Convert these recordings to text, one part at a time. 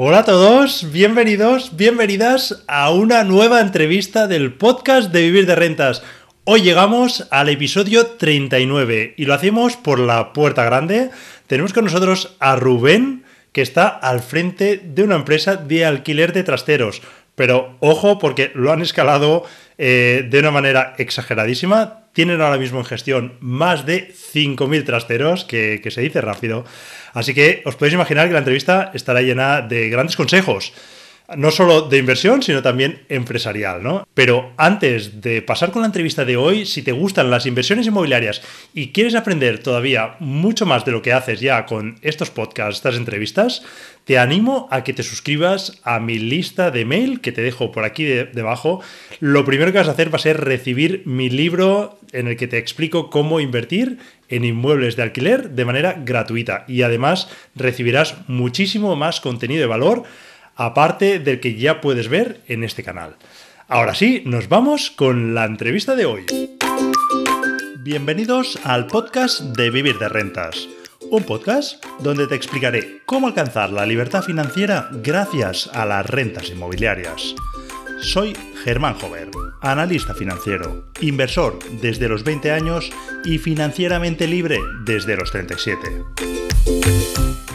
Hola a todos, bienvenidos, bienvenidas a una nueva entrevista del podcast de Vivir de Rentas. Hoy llegamos al episodio 39 y lo hacemos por la puerta grande. Tenemos con nosotros a Rubén, que está al frente de una empresa de alquiler de trasteros. Pero ojo porque lo han escalado eh, de una manera exageradísima. Tienen ahora mismo en gestión más de 5.000 trasteros, que, que se dice rápido. Así que os podéis imaginar que la entrevista estará llena de grandes consejos no solo de inversión, sino también empresarial, ¿no? Pero antes de pasar con la entrevista de hoy, si te gustan las inversiones inmobiliarias y quieres aprender todavía mucho más de lo que haces ya con estos podcasts, estas entrevistas, te animo a que te suscribas a mi lista de mail que te dejo por aquí debajo. Lo primero que vas a hacer va a ser recibir mi libro en el que te explico cómo invertir en inmuebles de alquiler de manera gratuita y además recibirás muchísimo más contenido de valor aparte del que ya puedes ver en este canal. Ahora sí, nos vamos con la entrevista de hoy. Bienvenidos al podcast de Vivir de Rentas, un podcast donde te explicaré cómo alcanzar la libertad financiera gracias a las rentas inmobiliarias. Soy Germán Jover, analista financiero, inversor desde los 20 años y financieramente libre desde los 37.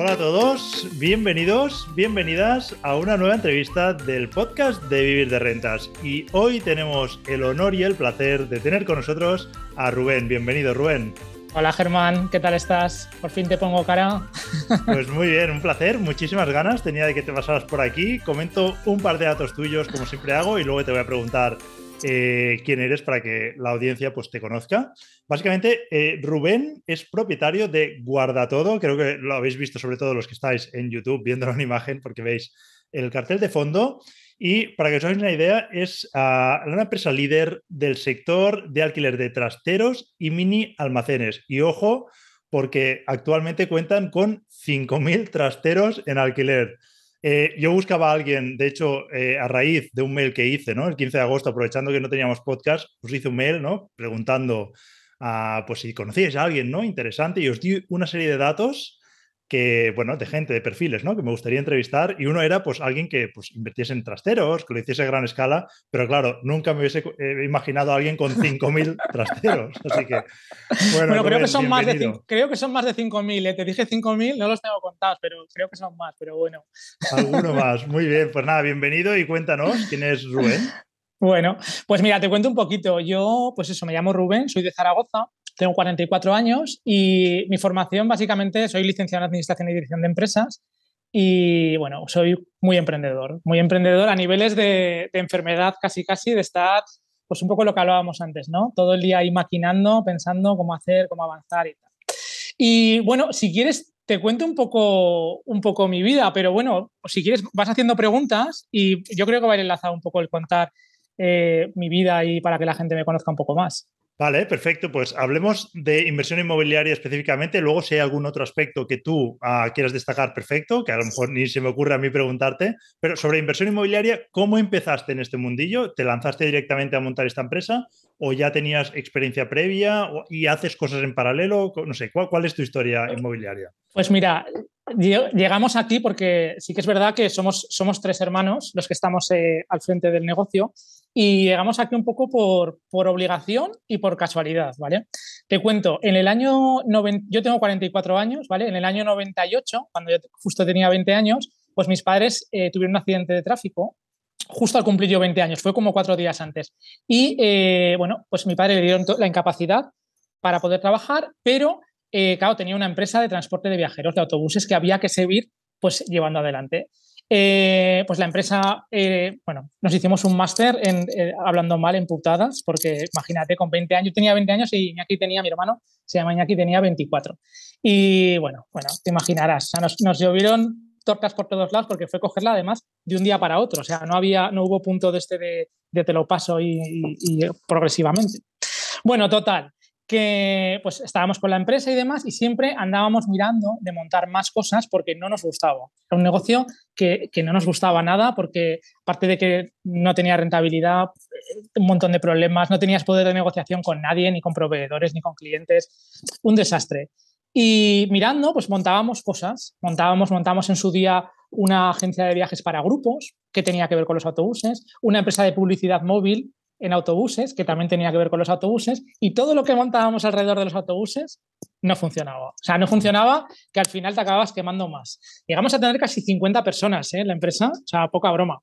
Hola a todos, bienvenidos, bienvenidas a una nueva entrevista del podcast de Vivir de Rentas. Y hoy tenemos el honor y el placer de tener con nosotros a Rubén. Bienvenido, Rubén. Hola Germán, ¿qué tal estás? Por fin te pongo cara. Pues muy bien, un placer, muchísimas ganas tenía de que te pasaras por aquí. Comento un par de datos tuyos como siempre hago y luego te voy a preguntar eh, quién eres para que la audiencia pues, te conozca. Básicamente, eh, Rubén es propietario de Guarda Todo. Creo que lo habéis visto, sobre todo los que estáis en YouTube viendo en imagen, porque veis el cartel de fondo. Y para que os hagáis una idea, es ah, una empresa líder del sector de alquiler de trasteros y mini almacenes. Y ojo, porque actualmente cuentan con 5.000 trasteros en alquiler. Eh, yo buscaba a alguien, de hecho, eh, a raíz de un mail que hice, ¿no? El 15 de agosto, aprovechando que no teníamos podcast, pues hice un mail, ¿no? Preguntando a, pues si conocíais a alguien, ¿no? Interesante y os di una serie de datos que, bueno, de gente, de perfiles, ¿no? Que me gustaría entrevistar y uno era, pues, alguien que, pues, invirtiese en trasteros, que lo hiciese a gran escala, pero claro, nunca me hubiese eh, imaginado a alguien con 5.000 trasteros, así que, bueno, creo, que son más de creo que son más de 5.000, ¿eh? te dije 5.000, no los tengo contados, pero creo que son más, pero bueno. Alguno más, muy bien, pues nada, bienvenido y cuéntanos, ¿quién es Rubén? Bueno, pues mira, te cuento un poquito. Yo, pues eso, me llamo Rubén, soy de Zaragoza tengo 44 años y mi formación básicamente soy licenciado en Administración y Dirección de Empresas y bueno, soy muy emprendedor, muy emprendedor a niveles de, enfermedad casi casi, de estar pues un poco lo que hablábamos antes, ¿no? Todo el día ahí maquinando, pensando cómo hacer, cómo avanzar y tal. Y bueno, si quieres te cuento un poco, un poco mi vida, pero bueno, si quieres vas haciendo preguntas y yo creo que va a ir enlazado un poco el contar eh, mi vida y para que la gente me conozca un poco más. Vale, perfecto. Pues hablemos de inversión inmobiliaria específicamente. Luego, si hay algún otro aspecto que tú ah, quieras destacar, perfecto, que a lo mejor ni se me ocurre a mí preguntarte. Pero sobre inversión inmobiliaria, ¿cómo empezaste en este mundillo? ¿Te lanzaste directamente a montar esta empresa o ya tenías experiencia previa y haces cosas en paralelo? No sé, ¿cuál, cuál es tu historia inmobiliaria? Pues mira, llegamos aquí porque sí que es verdad que somos, somos tres hermanos los que estamos eh, al frente del negocio y llegamos aquí un poco por, por, obligación y por casualidad, ¿vale? Te cuento, en el año, yo tengo 44 años, ¿vale? En el año 98, cuando yo justo tenía 20 años, pues mis padres eh, tuvieron un accidente de tráfico justo al cumplir yo 20 años, fue como cuatro días antes. Y eh, bueno, pues mi padre le dieron la incapacidad para poder trabajar, pero eh, claro, tenía una empresa de transporte de viajeros, de autobuses que había que seguir pues llevando adelante. Eh, pues la empresa, eh, bueno, nos hicimos un máster en hablando mal en putadas, porque imagínate, con 20 años, yo tenía 20 años y Iñaki tenía, mi hermano, se llama Iñaki, tenía 24. Y bueno, bueno, te imaginarás, nos, llovieron tortas por todos lados porque fue cogerla además de un día para otro. O sea, no, había, no hubo punto de este de, te lo paso y progresivamente. Bueno, total, que pues estábamos con la empresa y demás y siempre andábamos mirando de montar más cosas porque no nos gustaba. Era un negocio que, que no nos gustaba nada porque aparte de que no tenía rentabilidad, un montón de problemas, no tenías poder de negociación con nadie, ni con proveedores, ni con clientes, un desastre. Y mirando, pues montábamos cosas, montábamos, montamos en su día una agencia de viajes para grupos que tenía que ver con los autobuses, una empresa de publicidad móvil en autobuses, que también tenía que ver con los autobuses, y todo lo que montábamos alrededor de los autobuses no funcionaba. O sea, no funcionaba que al final te acababas quemando más. Llegamos a tener casi 50 personas ¿eh? en la empresa, o sea, poca broma.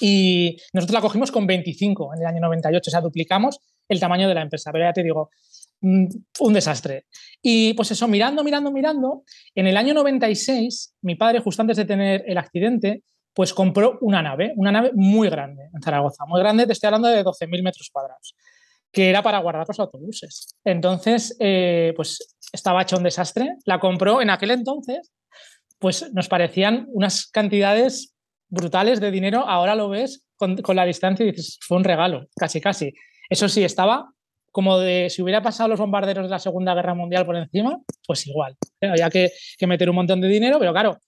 Y nosotros la cogimos con 25 en el año 98, o sea, duplicamos el tamaño de la empresa. Pero ya te digo, mm, un desastre. Y pues eso, mirando, mirando, mirando, en el año 96, mi padre, justo antes de tener el accidente, pues compró una nave, una nave muy grande en Zaragoza, muy grande, te estoy hablando de 12.000 metros cuadrados, que era para guardar los autobuses. Entonces, eh, pues estaba hecho un desastre, la compró en aquel entonces, pues nos parecían unas cantidades brutales de dinero, ahora lo ves con, la distancia y dices, fue un regalo, casi, casi. Eso sí, estaba como de si hubiera pasado los bombarderos de la Segunda Guerra Mundial por encima, pues igual. Había que, que meter un montón de dinero, pero claro,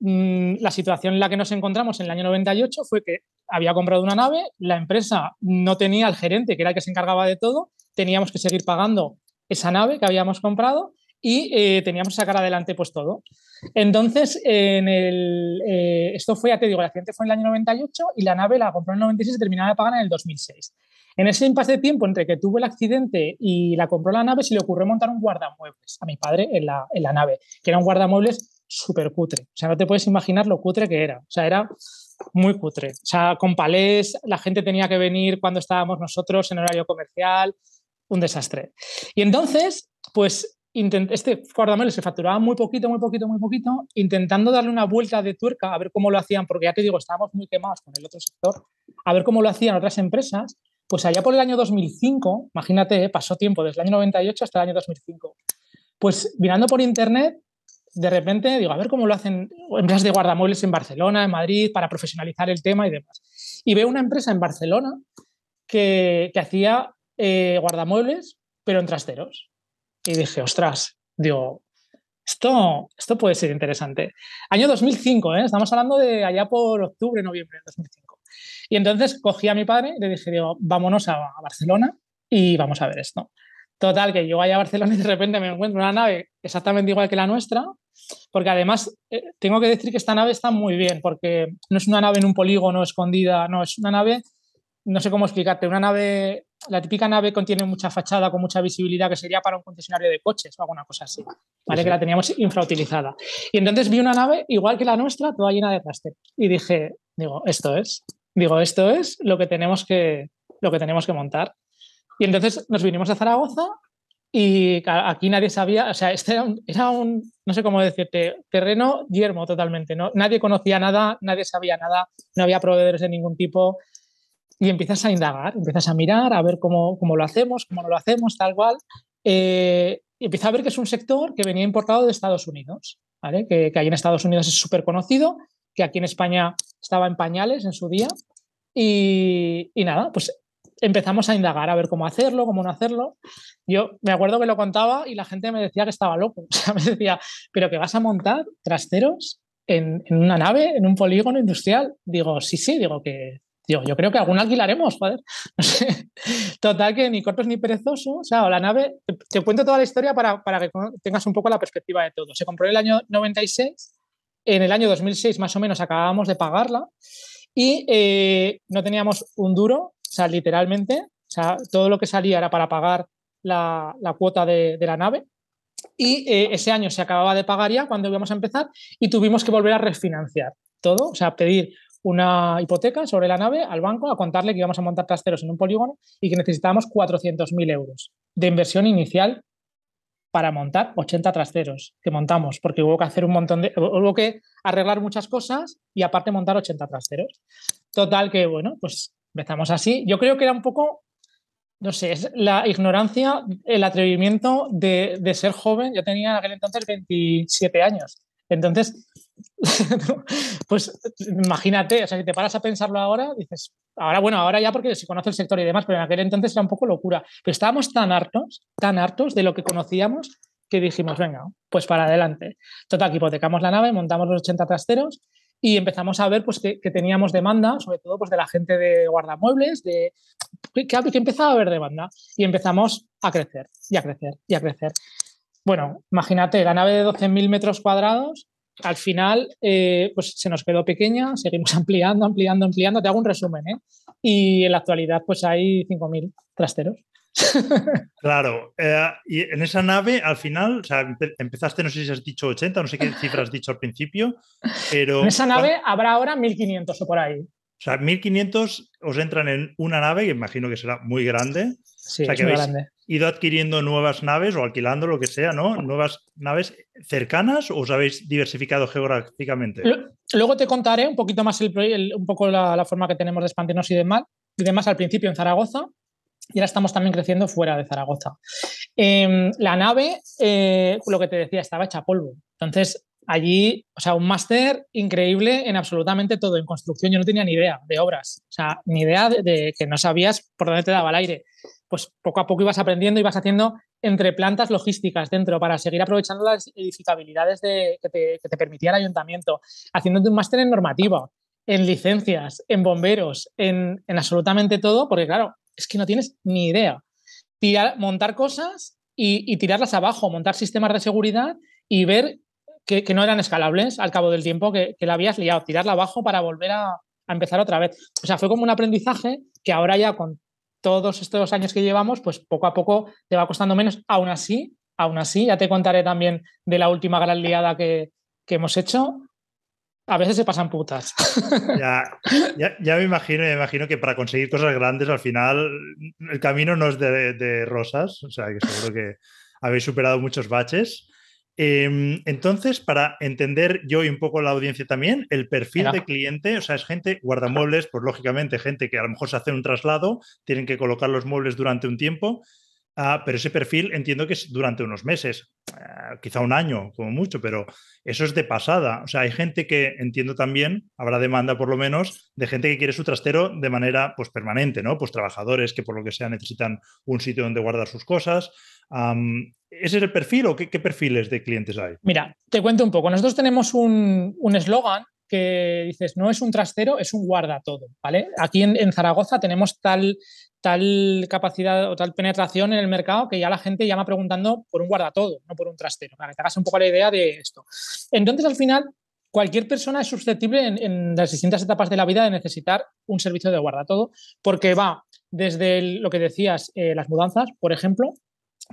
la situación en la que nos encontramos en el año 98 fue que había comprado una nave, la empresa no tenía al gerente, que era el que se encargaba de todo, teníamos que seguir pagando esa nave que habíamos comprado y eh, teníamos que sacar adelante pues todo. Entonces, en el, eh, esto fue, ya te digo, el accidente fue en el año 98 y la nave la compró en el 96 y terminaba de pagar en el 2006. En ese impasse de tiempo entre que tuvo el accidente y la compró la nave, se le ocurrió montar un guardamuebles a mi padre en la, en la nave, que era un guardamuebles súper cutre. O sea, no te puedes imaginar lo cutre que era. O sea, era muy cutre. O sea, con palés, la gente tenía que venir cuando estábamos nosotros en horario comercial, un desastre. Y entonces, pues este guardamelo se facturaba muy poquito, muy poquito, muy poquito, intentando darle una vuelta de tuerca a ver cómo lo hacían, porque ya te digo, estábamos muy quemados con el otro sector, a ver cómo lo hacían otras empresas. Pues allá por el año 2005, imagínate, pasó tiempo desde el año 98 hasta el año 2005. Pues mirando por internet, de repente digo, a ver cómo lo hacen empresas de guardamuebles en Barcelona, en Madrid, para profesionalizar el tema y demás. Y veo una empresa en Barcelona que, hacía eh, guardamuebles, pero en trasteros. Y dije, ostras, digo, esto, esto puede ser interesante. Año 2005, ¿eh? estamos hablando de allá por octubre, noviembre de 2005. Y entonces cogí a mi padre y le dije, digo, vámonos a Barcelona y vamos a ver esto. Total, que yo vaya a Barcelona y de repente me encuentro una nave exactamente igual que la nuestra, porque además eh, tengo que decir que esta nave está muy bien, porque no es una nave en un polígono escondida, no, es una nave, no sé cómo explicarte, una nave, la típica nave contiene mucha fachada con mucha visibilidad que sería para un concesionario de coches o alguna cosa así, ¿vale? Que la teníamos infrautilizada. Y entonces vi una nave igual que la nuestra, toda llena de trasteros. Y dije, digo, esto es, digo, esto es lo que tenemos que, lo que, tenemos que montar. Y entonces nos vinimos a Zaragoza y aquí nadie sabía, o sea, este era un, no sé cómo decirte, terreno yermo totalmente, ¿no? Nadie conocía nada, nadie sabía nada, no había proveedores de ningún tipo. Y empiezas a indagar, empiezas a mirar, a ver cómo, cómo lo hacemos, cómo no lo hacemos, tal cual. Eh, y empieza a ver que es un sector que venía importado de Estados Unidos, ¿vale? Que, que ahí en Estados Unidos es súper conocido, que aquí en España estaba en pañales en su día. Y, y, nada, pues empezamos a indagar a ver cómo hacerlo, cómo no hacerlo. Yo me acuerdo que lo contaba y la gente me decía que estaba loco. O sea, me decía, ¿pero que vas a montar trasteros en, una nave, en un polígono industrial? Digo, sí, sí, digo que. Digo, yo creo que algún alquilaremos, joder. No sé. Total, que ni cortos ni perezosos. O sea, la nave. Te, cuento toda la historia para, para que tengas un poco la perspectiva de todo. Se compró en el año 96. En el año 2006, más o menos, acabábamos de pagarla y eh, no teníamos un duro o sea, literalmente, o sea, todo lo que salía era para pagar la, cuota de, la nave. Y eh, ese año se acababa de pagar ya cuando íbamos a empezar y tuvimos que volver a refinanciar todo, o sea, pedir una hipoteca sobre la nave al banco a contarle que íbamos a montar trasteros en un polígono y que necesitábamos 400.000 euros de inversión inicial para montar 80 trasteros que montamos, porque hubo que hacer un montón de. hubo que arreglar muchas cosas y aparte montar 80 trasteros. Total, que bueno, pues Empezamos así. Yo creo que era un poco, no sé, es la ignorancia, el atrevimiento de, ser joven. Yo tenía en aquel entonces 27 años. Entonces, pues imagínate, o sea, si te paras a pensarlo ahora, dices, ahora bueno, ahora ya porque se conoce el sector y demás, pero en aquel entonces era un poco locura. Pero estábamos tan hartos, tan hartos de lo que conocíamos que dijimos, venga, pues para adelante. Total, hipotecamos la nave, montamos los 80 trasteros y empezamos a ver pues, que, teníamos demanda, sobre todo pues, de la gente de guardamuebles, de, que, empezaba a haber demanda y empezamos a crecer y a crecer y a crecer. Bueno, imagínate, la nave de 12.000 metros cuadrados, al final eh, pues se nos quedó pequeña, seguimos ampliando, ampliando, ampliando. Te hago un resumen, ¿eh? Y en la actualidad pues hay 5.000 trasteros. Claro, eh, y en esa nave al final, o sea, empezaste, no sé si has dicho 80, no sé qué cifra has dicho al principio, pero... En esa nave habrá ahora 1500 o por ahí. O sea, 1500 os entran en una nave que imagino que será muy grande. Sí, o sea, que muy grande. ido adquiriendo nuevas naves o alquilando lo que sea, ¿no? Nuevas naves cercanas o os habéis diversificado geográficamente. Luego te contaré un poquito más el, un poco la, forma que tenemos de expandirnos y demás, y demás al principio en Zaragoza, y ahora estamos también creciendo fuera de Zaragoza. Em, la nave, eh, lo que te decía, estaba hecha polvo. Entonces, allí, o sea, un máster increíble en absolutamente todo, en construcción. Yo no tenía ni idea de obras, o sea, ni idea de, que no sabías por dónde te daba el aire. Pues poco a poco ibas aprendiendo, ibas haciendo entre plantas logísticas dentro para seguir aprovechando las edificabilidades de, que, te, permitía el ayuntamiento, haciéndote un máster en normativa, en licencias, en bomberos, en, en absolutamente todo, porque claro, es que no tienes ni idea. montar cosas y, tirarlas abajo, montar sistemas de seguridad y ver que, no eran escalables al cabo del tiempo, que, la habías liado, tirarla abajo para volver a, empezar otra vez. O sea, fue como un aprendizaje que ahora ya con todos estos años que llevamos, pues poco a poco te va costando menos. Aún así, aún así, ya te contaré también de la última gran liada que, que hemos hecho, a veces se pasan putas. Ya, me imagino, me imagino que para conseguir cosas grandes al final el camino no es de, rosas, o sea que seguro que habéis superado muchos baches. Em, entonces, para entender yo y un poco la audiencia también, el perfil de cliente, o sea, es gente, guardamuebles, pues lógicamente gente que a lo mejor se hace un traslado, tienen que colocar los muebles durante un tiempo, Ah, pero ese perfil entiendo que es durante unos meses, ah, quizá un año como mucho, pero eso es de pasada. O sea, hay gente que entiendo también, habrá demanda por lo menos, de gente que quiere su trastero de manera pues, permanente, ¿no? Pues trabajadores que por lo que sea necesitan un sitio donde guardar sus cosas. ¿Ese es el perfil o qué, perfiles de clientes hay? Mira, te cuento un poco. Nosotros tenemos un eslogan que dices, no es un trastero, es un guarda todo, ¿vale? Aquí en Zaragoza tenemos tal tal capacidad o tal penetración en el mercado que ya la gente llama preguntando por un guardatodo, no por un trastero, para que te hagas un poco la idea de esto. Entonces, al final, cualquier persona es susceptible en, las distintas etapas de la vida de necesitar un servicio de guardatodo, porque va desde lo que decías, eh, las mudanzas, por ejemplo,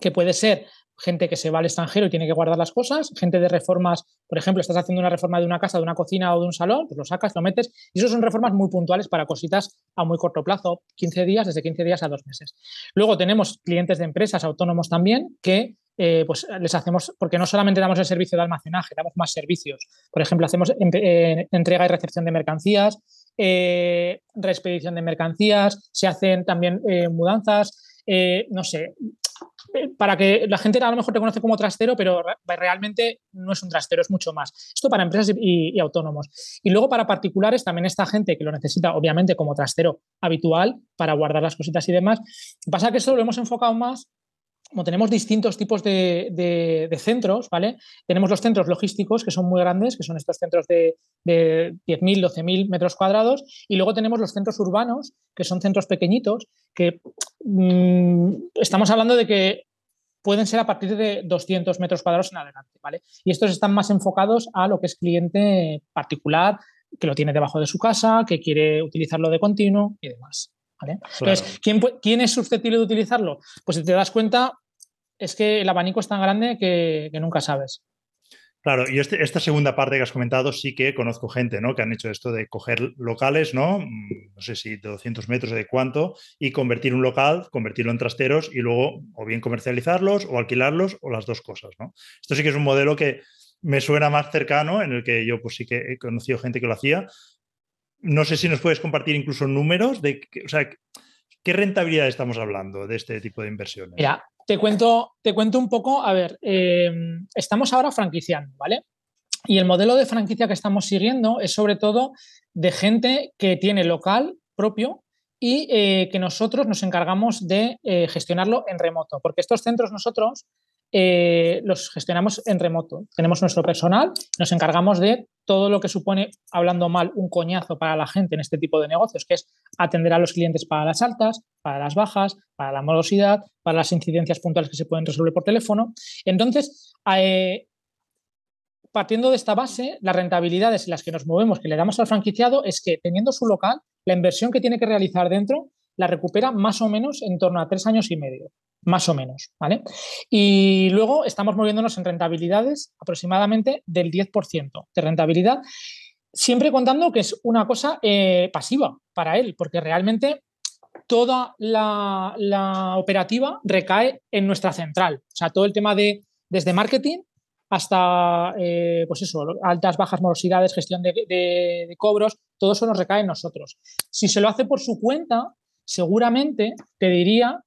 que puede ser gente que se va al extranjero y tiene que guardar las cosas, gente de reformas, por ejemplo, estás haciendo una reforma de una casa, de una cocina o de un salón, pues lo sacas, lo metes, y eso son reformas muy puntuales para cositas a muy corto plazo, 15 días, desde 15 días a dos meses. Luego tenemos clientes de empresas autónomos también que eh, pues les hacemos, porque no solamente damos el servicio de almacenaje, damos más servicios. Por ejemplo, hacemos eh, entrega y recepción de mercancías, eh, reexpedición de mercancías, se hacen también mudanzas, no sé, para que la gente a lo mejor te conoce como trastero, pero realmente no es un trastero, es mucho más. Esto para empresas y, autónomos. Y luego para particulares, también esta gente que lo necesita, obviamente, como trastero habitual para guardar las cositas y demás. Pasa que eso lo hemos enfocado más como tenemos distintos tipos de, centros, ¿vale? Tenemos los centros logísticos, que son muy grandes, que son estos centros de, de 10.000, 12.000 metros cuadrados, y luego tenemos los centros urbanos, que son centros pequeñitos, que estamos hablando de que pueden ser a partir de 200 metros cuadrados en adelante, ¿vale? Y estos están más enfocados a lo que es cliente particular, que lo tiene debajo de su casa, que quiere utilizarlo de continuo y demás. Entonces, ¿quién, es susceptible de utilizarlo? Pues si te das cuenta, es que el abanico es tan grande que, nunca sabes. Claro, y este, esta segunda parte que has comentado sí que conozco gente, ¿no? Que han hecho esto de coger locales, ¿no? Mm, no sé si de 200 metros o de cuánto, y convertir un local, convertirlo en trasteros y luego o bien comercializarlos o alquilarlos o las dos cosas, ¿no? Esto sí que es un modelo que me suena más cercano, en el que yo pues sí que he conocido gente que lo hacía, no sé si nos puedes compartir incluso números de, o sea, ¿qué rentabilidad estamos hablando de este tipo de inversiones? Mira, te cuento, te cuento un poco, a ver, em, estamos ahora franquiciando, ¿vale? Y el modelo de franquicia que estamos siguiendo es sobre todo de gente que tiene local propio y eh, que nosotros nos encargamos de eh, gestionarlo en remoto, porque estos centros nosotros eh, los gestionamos en remoto. Tenemos nuestro personal, nos encargamos de todo lo que supone, hablando mal, un coñazo para la gente en este tipo de negocios, que es atender a los clientes para las altas, para las bajas, para la morosidad, para las incidencias puntuales que se pueden resolver por teléfono. Entonces, partiendo de esta base, las rentabilidades en las que nos movemos, que le damos al franquiciado, es que teniendo su local, la inversión que tiene que realizar dentro la recupera más o menos en torno a tres años y medio, más o menos, ¿vale? Y luego estamos moviéndonos en rentabilidades aproximadamente del 10% de rentabilidad, siempre contando que es una cosa eh, pasiva para él, porque realmente toda la, operativa recae en nuestra central. O sea, todo el tema de desde marketing hasta, eh, pues eso, altas, bajas morosidades, gestión de, cobros, todo eso nos recae en nosotros. Si se lo hace por su cuenta, seguramente te diría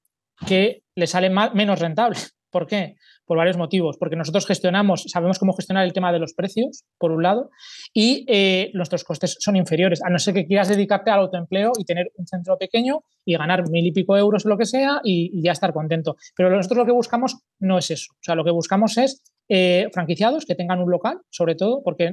que le sale menos rentable. ¿Por qué? Por varios motivos. Porque nosotros gestionamos, sabemos cómo gestionar el tema de los precios, por un lado, y eh, nuestros costes son inferiores, a no ser que quieras dedicarte al autoempleo y tener un centro pequeño y ganar mil y pico euros o lo que sea y, ya estar contento. Pero nosotros lo que buscamos no es eso. O sea, lo que buscamos es eh, franquiciados que tengan un local, sobre todo, porque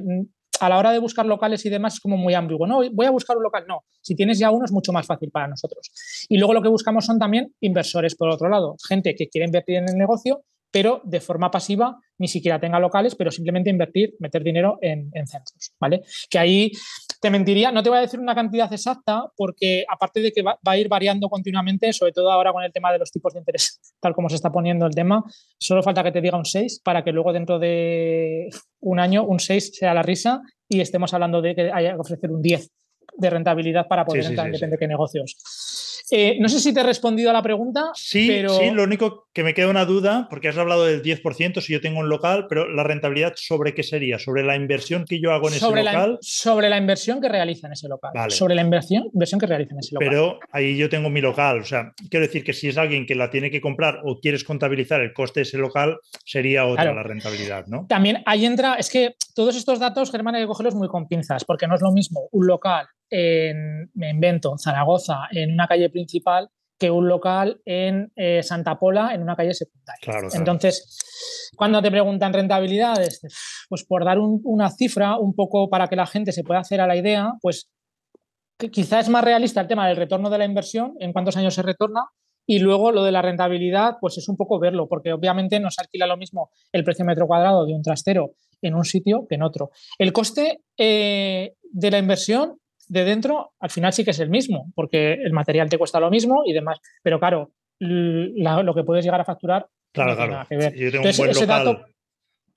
a la hora de buscar locales y demás es como muy ambiguo. No, voy a buscar un local. No, si tienes ya uno es mucho más fácil para nosotros. Y luego lo que buscamos son también inversores, por otro lado, gente que quiere invertir en el negocio pero de forma pasiva ni siquiera tenga locales, pero simplemente invertir, meter dinero en, centros, ¿vale? Que ahí te mentiría, no te voy a decir una cantidad exacta, porque aparte de que va, a ir variando continuamente, sobre todo ahora con el tema de los tipos de interés, tal como se está poniendo el tema, solo falta que te diga un 6 para que luego dentro de un año un 6 sea la risa y estemos hablando de que haya que ofrecer un 10 de rentabilidad para poder entrar en depende de qué negocios. Eh, no sé si te he respondido a la pregunta. Sí, pero... sí, lo único que me queda una duda, porque has hablado del 10% si yo tengo un local, pero la rentabilidad sobre qué sería, sobre la inversión que yo hago en ese local. sobre la inversión que realiza en ese local. Sobre la inversión, inversión que realiza en ese local. Pero ahí yo tengo mi local, o sea, quiero decir que si es alguien que la tiene que comprar o quieres contabilizar el coste de ese local, sería otra la rentabilidad, ¿no? También ahí entra, es que todos estos datos, Germán, hay que cogerlos muy con pinzas, porque no es lo mismo un local en, me invento, Zaragoza, en una calle principal, que un local en eh, Santa Pola, en una calle secundaria. Entonces, cuando te preguntan rentabilidades, pues por dar una cifra un poco para que la gente se pueda hacer a la idea, pues quizá es más realista el tema del retorno de la inversión, en cuántos años se retorna, y luego lo de la rentabilidad, pues es un poco verlo, porque obviamente no se alquila lo mismo el precio metro cuadrado de un trastero en un sitio que en otro. El coste eh, de la inversión de dentro al final sí que es el mismo, porque el material te cuesta lo mismo y demás. Pero claro, lo que puedes llegar a facturar. Claro, claro. yo tengo un buen local,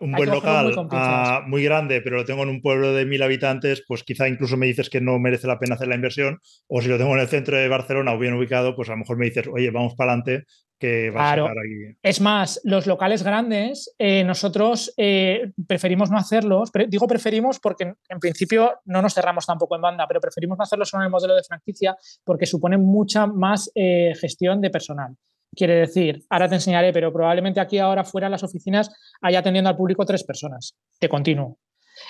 un buen local ah, muy, grande, pero lo tengo en un pueblo de mil habitantes, pues quizá incluso me dices que no merece la pena hacer la inversión. O si lo tengo en el centro de Barcelona o bien ubicado, pues a lo mejor me dices, oye, vamos para adelante, que va a sacar aquí. Es más, los locales grandes, eh, nosotros eh, preferimos no hacerlos. digo preferimos porque en, principio no nos cerramos tampoco en banda, pero preferimos no hacerlos en el modelo de franquicia porque suponen mucha más eh, gestión de personal. Quiere decir, ahora te enseñaré, pero probablemente aquí ahora fuera en las oficinas haya atendiendo al público tres personas de continuo.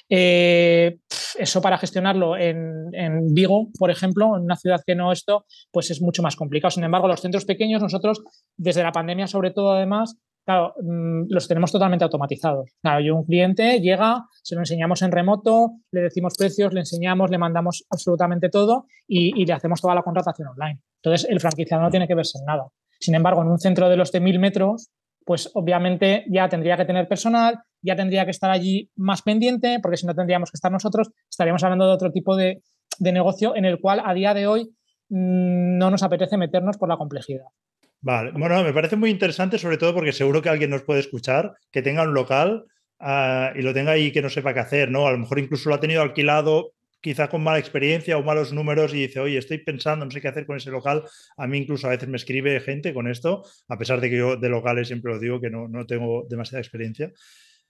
Eh, eso para gestionarlo en, Vigo, por ejemplo, en una ciudad que no esto, pues es mucho más complicado. Sin embargo, los centros pequeños, nosotros, desde la pandemia, sobre todo, además, claro, mm, los tenemos totalmente automatizados. Claro, yo un cliente llega, se lo enseñamos en remoto, le decimos precios, le enseñamos, le mandamos absolutamente todo y, y le hacemos toda la contratación online. Entonces, el franquiciado no tiene que verse en nada. Sin embargo, en un centro de los de mil metros, pues obviamente ya tendría que tener personal, ya tendría que estar allí más pendiente, porque si no tendríamos que estar nosotros, estaríamos hablando de otro tipo de, negocio en el cual a día de hoy mm, no nos apetece meternos por la complejidad. Vale, bueno, me parece muy interesante, sobre todo porque seguro que alguien nos puede escuchar, que tenga un local ah, y lo tenga ahí que no sepa qué hacer, ¿no? A lo mejor incluso lo ha tenido alquilado quizá con mala experiencia o malos números y dice, oye, estoy pensando, no sé qué hacer con ese local. A mí incluso a veces me escribe gente con esto, a pesar de que yo de locales siempre lo digo que no, no tengo demasiada experiencia.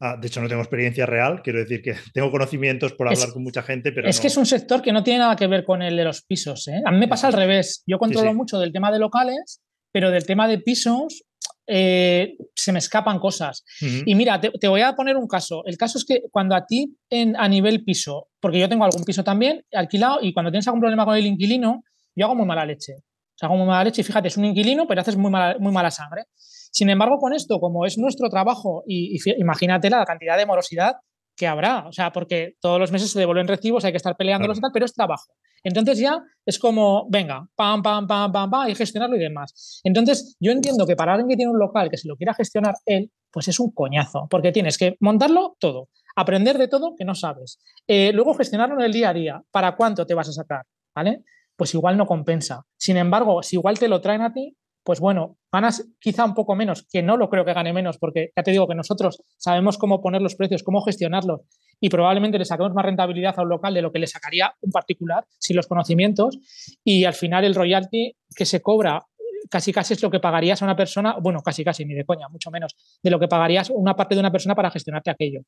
Ah, de hecho, no tengo experiencia real, quiero decir que tengo conocimientos por hablar con mucha gente, pero... Es que es un sector que no tiene nada que ver con el de los pisos. ¿eh? A mí me pasa al revés. Yo controlo mucho del tema de locales, pero del tema de pisos eh, se me escapan cosas. Y mira, te, voy a poner un caso. El caso es que cuando a ti en, a nivel piso, porque yo tengo algún piso también alquilado y cuando tienes algún problema con el inquilino, yo hago muy mala leche. O sea, hago muy mala leche y fíjate, es un inquilino, pero haces muy mala, muy mala sangre. Sin embargo, con esto, como es nuestro trabajo, y, imagínate la cantidad de morosidad que habrá, o sea, porque todos los meses se devuelven recibos, hay que estar peleándolos y tal, pero es trabajo. Entonces ya es como, venga, pam, pam, pam, pam, pam, y gestionarlo y demás. Entonces yo entiendo que para alguien que tiene un local que se lo quiera gestionar él, pues es un coñazo, porque tienes que montarlo todo, aprender de todo que no sabes, eh, luego gestionarlo en el día a día, para cuánto te vas a sacar, ¿vale? Pues igual no compensa. Sin embargo, si igual te lo traen a ti, pues bueno, ganas quizá un poco menos, que no lo creo que gane menos, porque ya te digo que nosotros sabemos cómo poner los precios, cómo gestionarlos y probablemente le saquemos más rentabilidad a un local de lo que le sacaría un particular sin los conocimientos y al final el royalty que se cobra casi casi es lo que pagarías a una persona, bueno, casi casi, ni de coña, mucho menos, de lo que pagarías una parte de una persona para gestionarte aquello,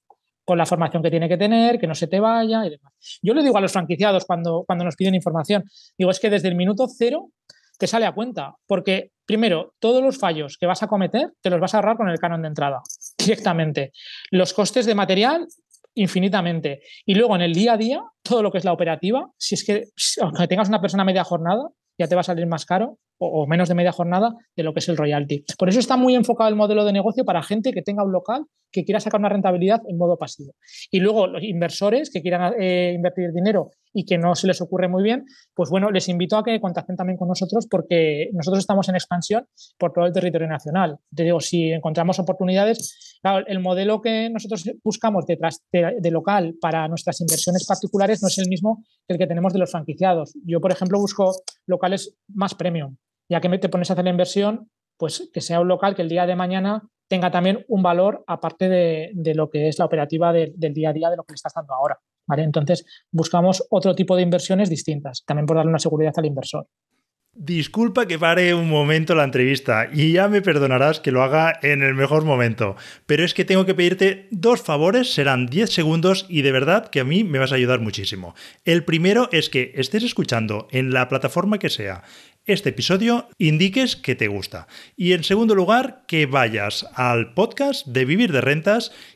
con la formación que tiene que tener, que no se te vaya y demás. Yo le digo a los franquiciados cuando, cuando nos piden información, digo, es que desde el minuto cero te sale a cuenta, porque primero, todos los fallos que vas a cometer te los vas a ahorrar con el canon de entrada, directamente. Los costes de material infinitamente. Y luego en el día a día, todo lo que es la operativa, si es que aunque tengas una persona media jornada, ya te va a salir más caro o, menos de media jornada de lo que es el royalty. Por eso está muy enfocado el modelo de negocio para gente que tenga un local que quiera sacar una rentabilidad en modo pasivo. Y luego los inversores que quieran eh, invertir dinero y que no se les ocurre muy bien, pues bueno, les invito a que contacten también con nosotros porque nosotros estamos en expansión por todo el territorio nacional. Te digo, si encontramos oportunidades, el modelo que nosotros buscamos detrás de, local para nuestras inversiones particulares no es el mismo que el que tenemos de los franquiciados. Yo, por ejemplo, busco locales más premium, ya que te pones a hacer la inversión, pues que sea un local que el día de mañana tenga también un valor aparte de, lo que es la operativa del día a día de lo que le estás dando ahora. ¿vale? Entonces, buscamos otro tipo de inversiones distintas, también por darle una seguridad al inversor. Disculpa que pare un momento la entrevista y ya me perdonarás que lo haga en el mejor momento, pero es que tengo que pedirte dos favores, serán 10 segundos y de verdad que a mí me vas a ayudar muchísimo. El primero es que estés escuchando en la plataforma que sea este episodio, indiques que te gusta. Y en segundo lugar, que vayas al podcast de Vivir de Rentas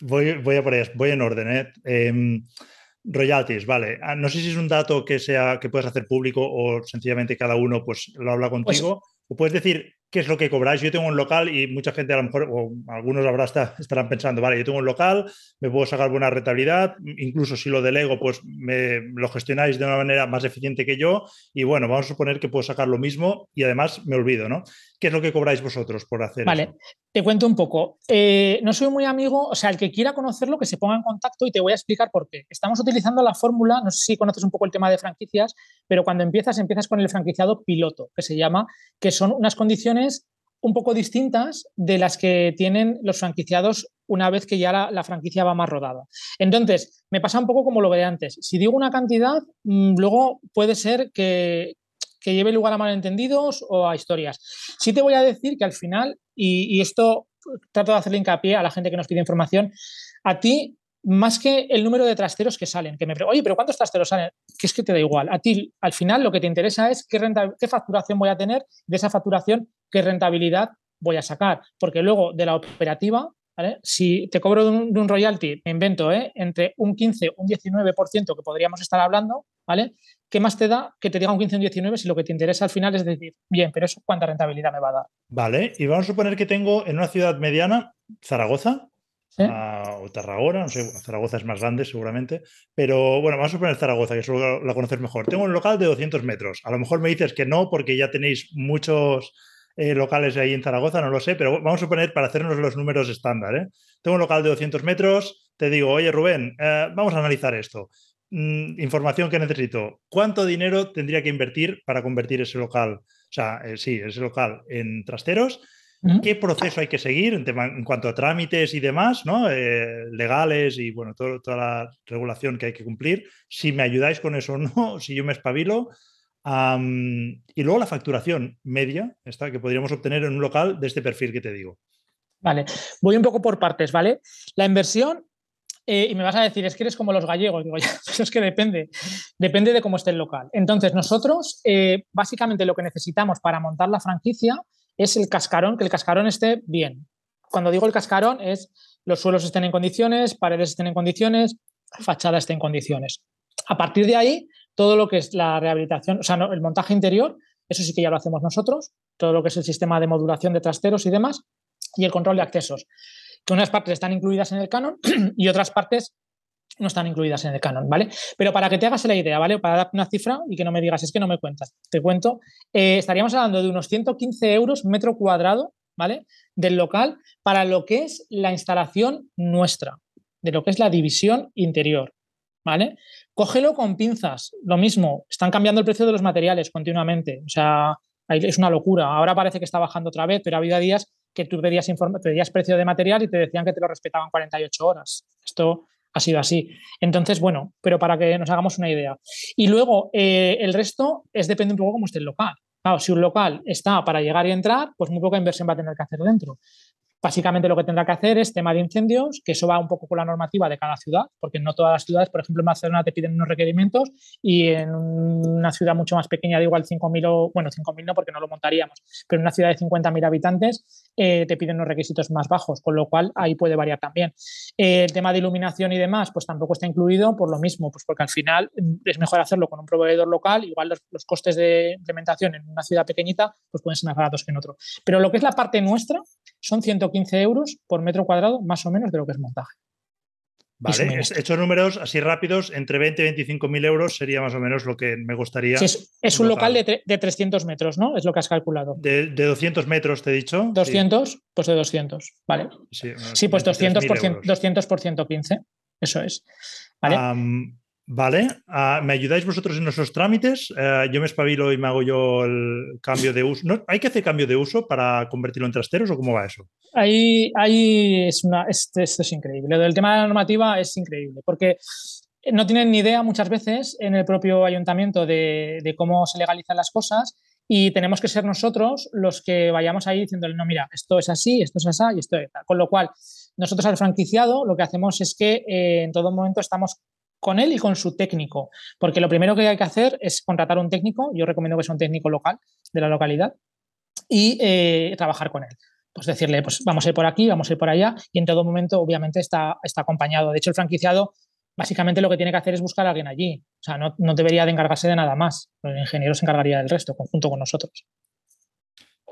voy, voy, a por ellas, voy en orden. ¿eh? Em, royalties, vale. Ah, no sé si es un dato que sea que puedes hacer público o sencillamente cada uno pues lo habla pues contigo. o puedes decir qué es lo que cobráis. Yo tengo un local y mucha gente a lo mejor, o algunos habrá estarán pensando, vale, yo tengo un local, me puedo sacar buena rentabilidad, incluso si lo delego, pues me lo gestionáis de una manera más eficiente que yo y bueno, vamos a suponer que puedo sacar lo mismo y además me olvido, ¿no? ¿Qué es lo que cobráis vosotros por hacer Vale, te cuento un poco. Eh, no soy muy amigo, o sea, el que quiera conocerlo, que se ponga en contacto y te voy a explicar por qué. Estamos utilizando la fórmula, no sé si conoces un poco el tema de franquicias, pero cuando empiezas, empiezas con el franquiciado piloto, que se llama, que son unas condiciones un poco distintas de las que tienen los franquiciados una vez que ya la, franquicia va más rodada. Entonces, me pasa un poco como lo veré antes. Si digo una cantidad, mm, luego puede ser que, lleve lugar a malentendidos o a historias. Sí te voy a decir que al final, y, esto trato de hacerle hincapié a la gente que nos pide información, a ti más que el número de trasteros que salen, que me oye, pero ¿cuántos trasteros salen? Que es que te da igual. A ti, al final, lo que te interesa es qué, qué facturación voy a tener, de esa facturación, qué rentabilidad voy a sacar. Porque luego de la operativa, si te cobro de un, royalty, me invento, ¿eh? entre un 15 un 19% que podríamos estar hablando, ¿vale? ¿Qué más te da que te diga un 15 o un 19 si lo que te interesa al final es decir, bien, pero eso cuánta rentabilidad me va a dar? Vale, y vamos a suponer que tengo en una ciudad mediana, Zaragoza, o Tarragona, no sé, Zaragoza es más grande seguramente, pero bueno, vamos a suponer Zaragoza, que solo la conoces mejor. Tengo un local de 200 metros. A lo mejor me dices que no porque ya tenéis muchos eh, locales ahí en Zaragoza, no lo sé, pero vamos a suponer para hacernos los números estándar. ¿eh? Tengo un local de 200 metros, te digo, oye Rubén, eh, vamos a analizar esto. Mm, información que necesito. ¿Cuánto dinero tendría que invertir para convertir ese local o sea, eh, sí, ese local en trasteros, ¿qué proceso hay que seguir en, en cuanto a trámites y demás, ¿no? Eh, legales y bueno, toda la regulación que hay que cumplir? Si me ayudáis con eso o no, si yo me espabilo. y luego la facturación media, esta que podríamos obtener en un local de este perfil que te digo. Vale, voy un poco por partes, ¿vale? La inversión eh, y me vas a decir, es que eres como los gallegos. Digo, ya, es que depende, depende de cómo esté el local. Entonces, nosotros, eh, básicamente lo que necesitamos para montar la franquicia es el cascarón, que el cascarón esté bien. Cuando digo el cascarón es los suelos estén en condiciones, paredes estén en condiciones, fachada esté en condiciones. A partir de ahí, todo lo que es la rehabilitación, o sea, el montaje interior, eso sí que ya lo hacemos nosotros, todo lo que es el sistema de modulación de trasteros y demás, y el control de accesos que unas partes están incluidas en el canon y otras partes no están incluidas en el canon, ¿vale? Pero para que te hagas la idea, ¿vale? Para darte una cifra y que no me digas, es que no me cuentas, te cuento, eh, estaríamos hablando de unos 115 euros metro cuadrado, ¿vale? Del local para lo que es la instalación nuestra, de lo que es la división interior, ¿vale? Cógelo con pinzas, lo mismo, están cambiando el precio de los materiales continuamente, o sea, es una locura. Ahora parece que está bajando otra vez, pero había días que tú pedías, pedías precio de material y te decían que te lo respetaban 48 horas. Esto ha sido así. Entonces, bueno, pero para que nos hagamos una idea. Y luego, eh, el resto es depende un poco cómo esté el local. Claro, si un local está para llegar y entrar, pues muy poca inversión va a tener que hacer dentro. Básicamente lo que tendrá que hacer es tema de incendios, que eso va un poco con la normativa de cada ciudad, porque no todas las ciudades, por ejemplo, en Barcelona te piden unos requerimientos y en una ciudad mucho más pequeña, de igual 5.000 o, bueno, 5.000 no porque no lo montaríamos, pero en una ciudad de 50.000 habitantes eh, te piden unos requisitos más bajos, con lo cual ahí puede variar también. Eh, el tema de iluminación y demás, pues tampoco está incluido por lo mismo, pues porque al final mm, es mejor hacerlo con un proveedor local, igual los, los costes de implementación en una ciudad pequeñita pues pueden ser más baratos que en otro. Pero lo que es la parte nuestra son 115 euros por metro cuadrado, más o menos de lo que es montaje. Vale, estos números así rápidos, entre 20 y 25 mil euros sería más o menos lo que me gustaría. es, un local de, de, 300 metros, ¿no? Es lo que has calculado. De, 200 metros, te he dicho. 200, pues de 200, vale. Sí, pues 200 por, 200 por 115, eso es. ¿Vale? Vale, ah, ¿me ayudáis vosotros en nuestros trámites? Eh, yo me espabilo y me hago yo el cambio de uso. ¿Hay que hacer cambio de uso para convertirlo en trasteros o cómo va eso? Ahí, ahí es una, esto, es increíble. Lo del tema de la normativa es increíble porque no tienen ni idea muchas veces en el propio ayuntamiento de, cómo se legalizan las cosas y tenemos que ser nosotros los que vayamos ahí diciéndole, no, mira, esto es así, esto es así y esto es tal. Con lo cual, nosotros al franquiciado lo que hacemos es que eh, en todo momento estamos con él y con su técnico, porque lo primero que hay que hacer es contratar un técnico, yo recomiendo que sea un técnico local de la localidad, y eh, trabajar con él. Pues decirle, pues vamos a ir por aquí, vamos a ir por allá, y en todo momento, obviamente, está, está acompañado. De hecho, el franquiciado básicamente lo que tiene que hacer es buscar a alguien allí. O sea, no, no debería de encargarse de nada más. El ingeniero se encargaría del resto, conjunto con nosotros.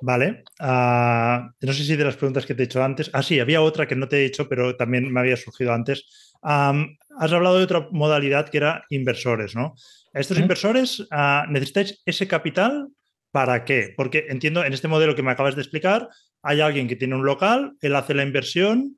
Vale. Ah, no sé si de las preguntas que te he hecho antes. Ah, sí, había otra que no te he hecho, pero también me había surgido antes. Has hablado de otra modalidad que era inversores, ¿no? Estos inversores uh, necesitáis ese capital para qué? Porque entiendo, en este modelo que me acabas de explicar, hay alguien que tiene un local, él hace la inversión,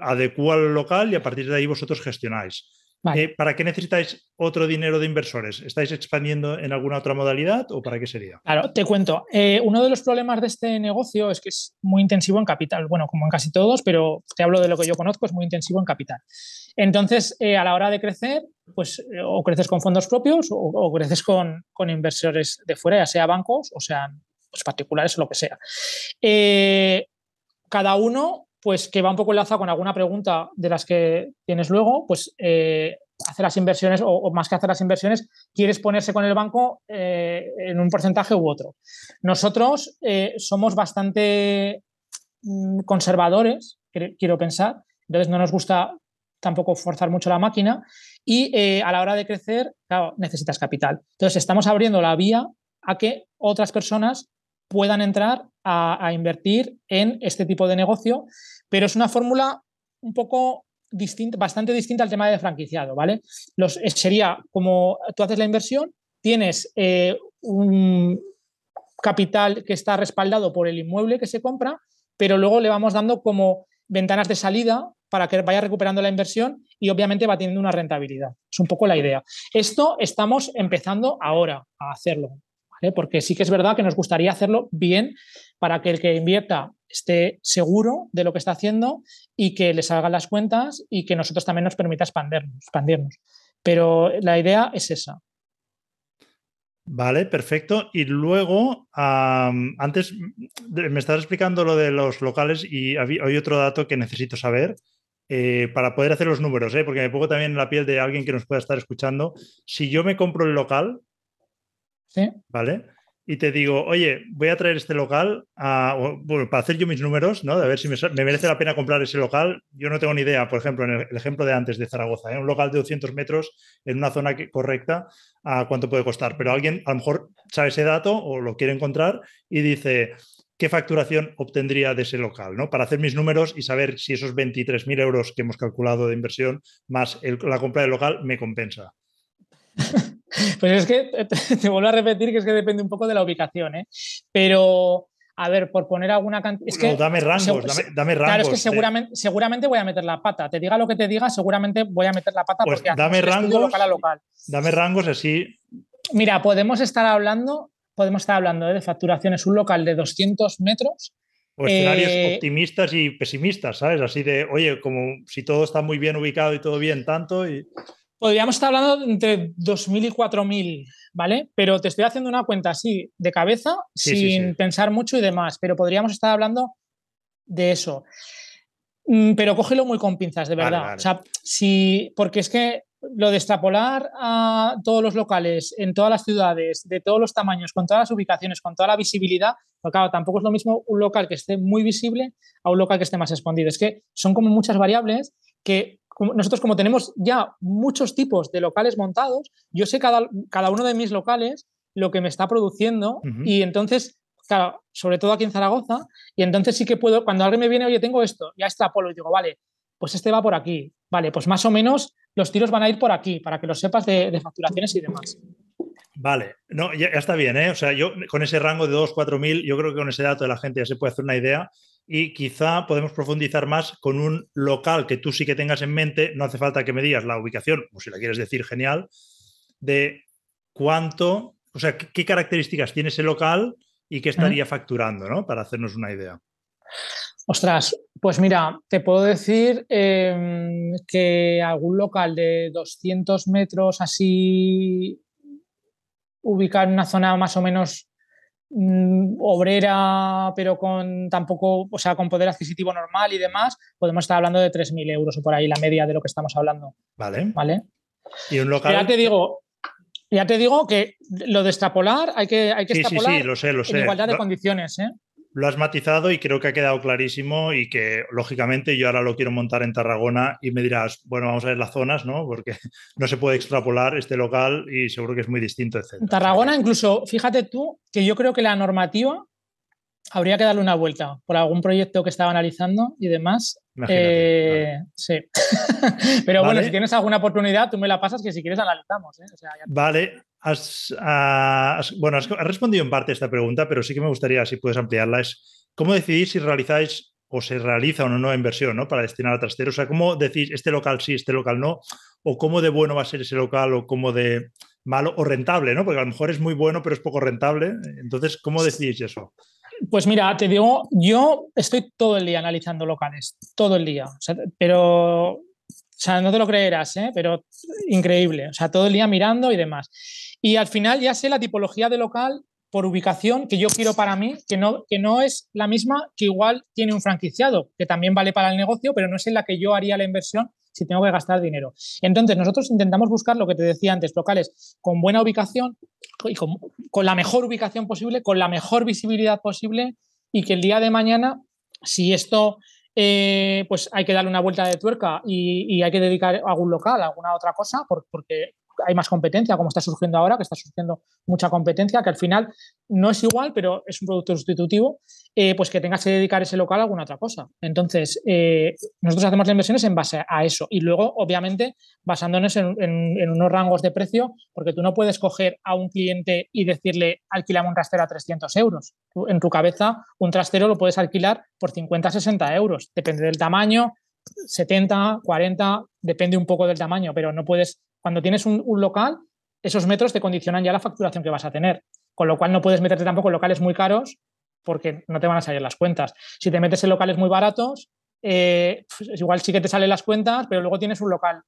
adecua el local y a partir de ahí vosotros gestionáis. Eh, ¿Para qué necesitáis otro dinero de inversores? ¿Estáis expandiendo en alguna otra modalidad o para qué sería? Claro, te cuento. Eh, uno de los problemas de este negocio es que es muy intensivo en capital. Bueno, como en casi todos, pero te hablo de lo que yo conozco, es muy intensivo en capital. Entonces, eh, a la hora de crecer, pues o creces con fondos propios o, creces con, inversores de fuera, ya sea bancos o sean pues, particulares o lo que sea. cada uno pues que va un poco enlazado con alguna pregunta de las que tienes luego, pues eh, hacer las inversiones o, más que hacer las inversiones, quieres ponerse con el banco eh, en un porcentaje u otro. Nosotros eh, somos bastante mm, conservadores, quiero pensar, entonces no nos gusta tampoco forzar mucho la máquina y a la hora de crecer, claro, necesitas capital. Entonces estamos abriendo la vía a que otras personas puedan entrar a, invertir en este tipo de negocio, pero es una fórmula un poco distinta, bastante distinta al tema de franquiciado, ¿vale? Los, sería como tú haces la inversión, tienes eh, un capital que está respaldado por el inmueble que se compra, pero luego le vamos dando como ventanas de salida para que vaya recuperando la inversión y obviamente va teniendo una rentabilidad. Es un poco la idea. Esto estamos empezando ahora a hacerlo porque sí que es verdad que nos gustaría hacerlo bien para que el que invierta esté seguro de lo que está haciendo y que le salgan las cuentas y que nosotros también nos permita expandirnos. Pero la idea es esa. Vale, perfecto. Y luego, antes me estabas explicando lo de los locales y hay otro dato que necesito saber. Eh, para poder hacer los números, ¿eh? porque me pongo también en la piel de alguien que nos pueda estar escuchando. Si yo me compro el local, ¿vale? Y te digo, oye, voy a traer este local para hacer yo mis números, ¿no? De ver si me, merece la pena comprar ese local. Yo no tengo ni idea, por ejemplo, en el, ejemplo de antes de Zaragoza, ¿eh? un local de 200 metros en una zona correcta, ¿a cuánto puede costar? Pero alguien a lo mejor sabe ese dato o lo quiere encontrar y dice, qué facturación obtendría de ese local, ¿no? Para hacer mis números y saber si esos 23.000 euros que hemos calculado de inversión más la compra del local me compensa. Pues es que te, vuelvo a repetir que es que depende un poco de la ubicación, ¿eh? Pero, a ver, por poner alguna cantidad. Es que, dame rangos, dame, rangos. Claro, es que seguramente, seguramente voy a meter la pata. Te diga lo que te diga, seguramente voy a meter la pata pues porque dame rangos, local a local. Dame rangos así. Mira, podemos estar hablando podemos estar hablando de facturaciones, un local de 200 metros. O escenarios eh, optimistas y pesimistas, ¿sabes? Así de, oye, como si todo está muy bien ubicado y todo bien tanto. Y... Podríamos estar hablando entre 2.000 y 4.000, ¿vale? Pero te estoy haciendo una cuenta así, de cabeza, sin pensar mucho y demás, pero podríamos estar hablando de eso. Mm, pero cógelo muy con pinzas, de verdad. O sea, si, porque es que lo de extrapolar a todos los locales, en todas las ciudades, de todos los tamaños, con todas las ubicaciones, con toda la visibilidad, pues claro, tampoco es lo mismo un local que esté muy visible a un local que esté más escondido. Es que son como muchas variables que nosotros como tenemos ya muchos tipos de locales montados, yo sé cada, cada uno de mis locales lo que me está produciendo y entonces, claro, sobre todo aquí en Zaragoza, y entonces sí que puedo, cuando alguien me viene, oye, tengo esto, ya extrapolo y digo, vale, pues este va por aquí, vale, pues más o menos los tiros van a ir por aquí, para que lo sepas de, facturaciones y demás. Vale, no, ya, está bien, ¿eh? O sea, yo con ese rango de 2, 4 mil, yo creo que con ese dato de la gente ya se puede hacer una idea y quizá podemos profundizar más con un local que tú sí que tengas en mente, no hace falta que me digas la ubicación, o si la quieres decir, genial, de cuánto, o sea, qué, características tiene ese local y qué estaría facturando, ¿no? Para hacernos una idea. Ostras, pues mira, te puedo decir em, que algún local de 200 metros así ubicado en una zona más o menos obrera, pero con tampoco, o sea, con poder adquisitivo normal y demás, podemos estar hablando de 3.000 euros o por ahí la media de lo que estamos hablando. Vale. Vale. Y un local. Ya te digo, ya te digo que lo de extrapolar hay que, hay que extrapolar sí, lo sé, lo sé. en igualdad de condiciones. ¿eh? Lo has matizado y creo que ha quedado clarísimo y que lógicamente yo ahora lo quiero montar en Tarragona y me dirás, bueno, vamos a ver las zonas, ¿no? Porque no se puede extrapolar este local y seguro que es muy distinto, etc. Tarragona, incluso, fíjate tú que yo creo que la normativa habría que darle una vuelta por algún proyecto que estaba analizando y demás. Eh, sí. Pero bueno, si tienes alguna oportunidad, tú me la pasas que si quieres analizamos. ¿eh? Vale, has, bueno, has, respondido en parte esta pregunta, pero sí que me gustaría, si puedes ampliarla, es cómo decidís si realizáis o se realiza una nueva inversión ¿no? para destinar a trastero. O sea, ¿cómo decís este local sí, este local no? ¿O cómo de bueno va a ser ese local o cómo de malo o rentable? ¿no? Porque a lo mejor es muy bueno, pero es poco rentable. Entonces, ¿cómo decidís eso? Pues mira, te digo, yo estoy todo el día analizando locales, todo el día. pero, o sea, no te lo creerás, ¿eh? pero increíble. O sea, todo el día mirando y demás. Y al final ya sé la tipología de local por ubicación que yo quiero para mí, que no, que no es la misma que igual tiene un franquiciado, que también vale para el negocio, pero no es en la que yo haría la inversión si tengo que gastar dinero. Entonces, nosotros intentamos buscar lo que te decía antes, locales con buena ubicación y con, la mejor ubicación posible, con la mejor visibilidad posible y que el día de mañana, si esto eh, pues hay que darle una vuelta de tuerca y, hay que dedicar algún local, alguna otra cosa, porque hay más competencia, como está surgiendo ahora, que está surgiendo mucha competencia, que al final no es igual, pero es un producto sustitutivo, eh, pues que tengas que dedicar ese local a alguna otra cosa. Entonces, eh, nosotros hacemos las inversiones en base a eso y luego, obviamente, basándonos en, unos rangos de precio, porque tú no puedes coger a un cliente y decirle, alquilame un trastero a 300 euros. en tu cabeza, un trastero lo puedes alquilar por 50, 60 euros, depende del tamaño, 70, 40, depende un poco del tamaño, pero no puedes cuando tienes un, local, esos metros te condicionan ya la facturación que vas a tener. con lo cual no puedes meterte tampoco en locales muy caros porque no te van a salir las cuentas. Si te metes en locales muy baratos, eh, pues igual sí que te salen las cuentas, pero luego tienes un local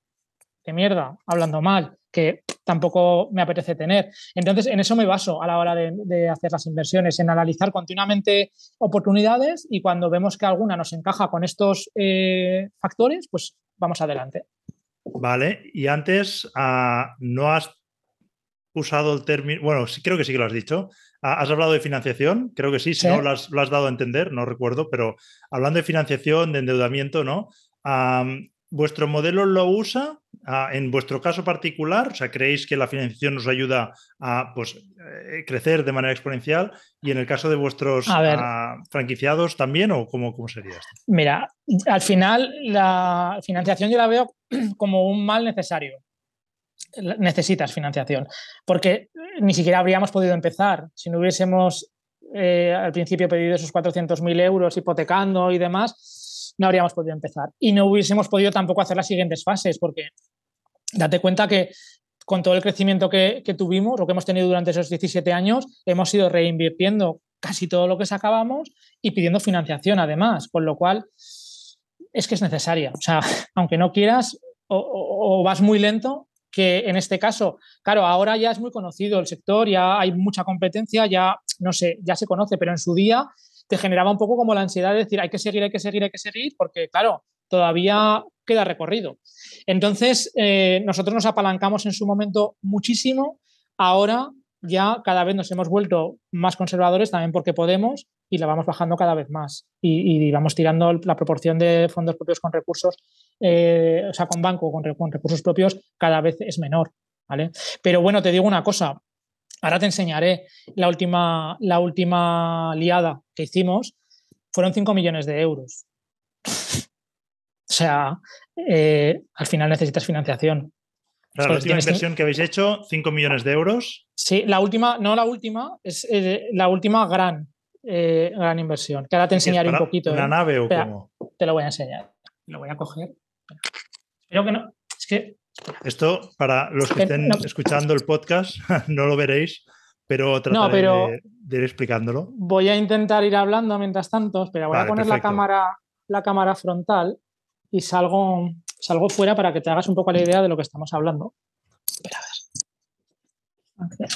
de mierda, hablando mal, que tampoco me apetece tener. Entonces, en eso me baso a la hora de, hacer las inversiones, en analizar continuamente oportunidades y cuando vemos que alguna nos encaja con estos eh, factores, pues vamos adelante. Vale, y antes ah, no has usado el término, bueno, sí, creo que sí que lo has dicho. Ah, ¿Has hablado de financiación? Creo que sí, si no lo has, dado a entender, no recuerdo, pero hablando de financiación, de endeudamiento, ¿no? ¿Vuestro modelo lo usa ah, en vuestro caso particular? O sea, ¿creéis que la financiación nos ayuda a pues, eh, crecer de manera exponencial? ¿Y en el caso de vuestros ah, franquiciados también? ¿O cómo, cómo sería esto? Mira, al final la financiación yo la veo como un mal necesario necesitas financiación, porque ni siquiera habríamos podido empezar si no hubiésemos eh, al principio pedido esos 400.000 euros hipotecando y demás, no habríamos podido empezar. Y no hubiésemos podido tampoco hacer las siguientes fases, porque date cuenta que con todo el crecimiento que, tuvimos, lo que hemos tenido durante esos 17 años, hemos ido reinvirtiendo casi todo lo que sacábamos y pidiendo financiación además, con lo cual es que es necesaria. O sea, aunque no quieras o vas muy lento, que en este caso, claro, ahora ya es muy conocido el sector, ya hay mucha competencia, ya no sé, ya se conoce, pero en su día te generaba un poco como la ansiedad de decir hay que seguir, hay que seguir, hay que seguir, porque claro, todavía queda recorrido. Entonces, eh, nosotros nos apalancamos en su momento muchísimo, ahora ya cada vez nos hemos vuelto más conservadores también porque podemos y la vamos bajando cada vez más y, vamos tirando la proporción de fondos propios con recursos eh, o sea, con banco, con, con, recursos propios, cada vez es menor, ¿vale? Pero bueno, te digo una cosa, ahora te enseñaré la última, la última liada que hicimos, fueron 5 millones de euros. o sea, eh, al final necesitas financiación. la última inversión que habéis hecho, 5 millones de euros. Sí, la última, no la última, es eh, la última gran, gran inversión. Que ahora te enseñaré un poquito. ¿Una nave o cómo? Te lo voy a enseñar. Lo voy a coger. Espero que no. Es que. Esto, para los que estén escuchando el podcast, no lo veréis, pero trataré de, ir explicándolo. Voy a intentar ir hablando mientras tanto. Espera, voy a poner la cámara, la cámara frontal y salgo, salgo fuera para que te hagas un poco la idea de lo que estamos hablando. Espera, a ver.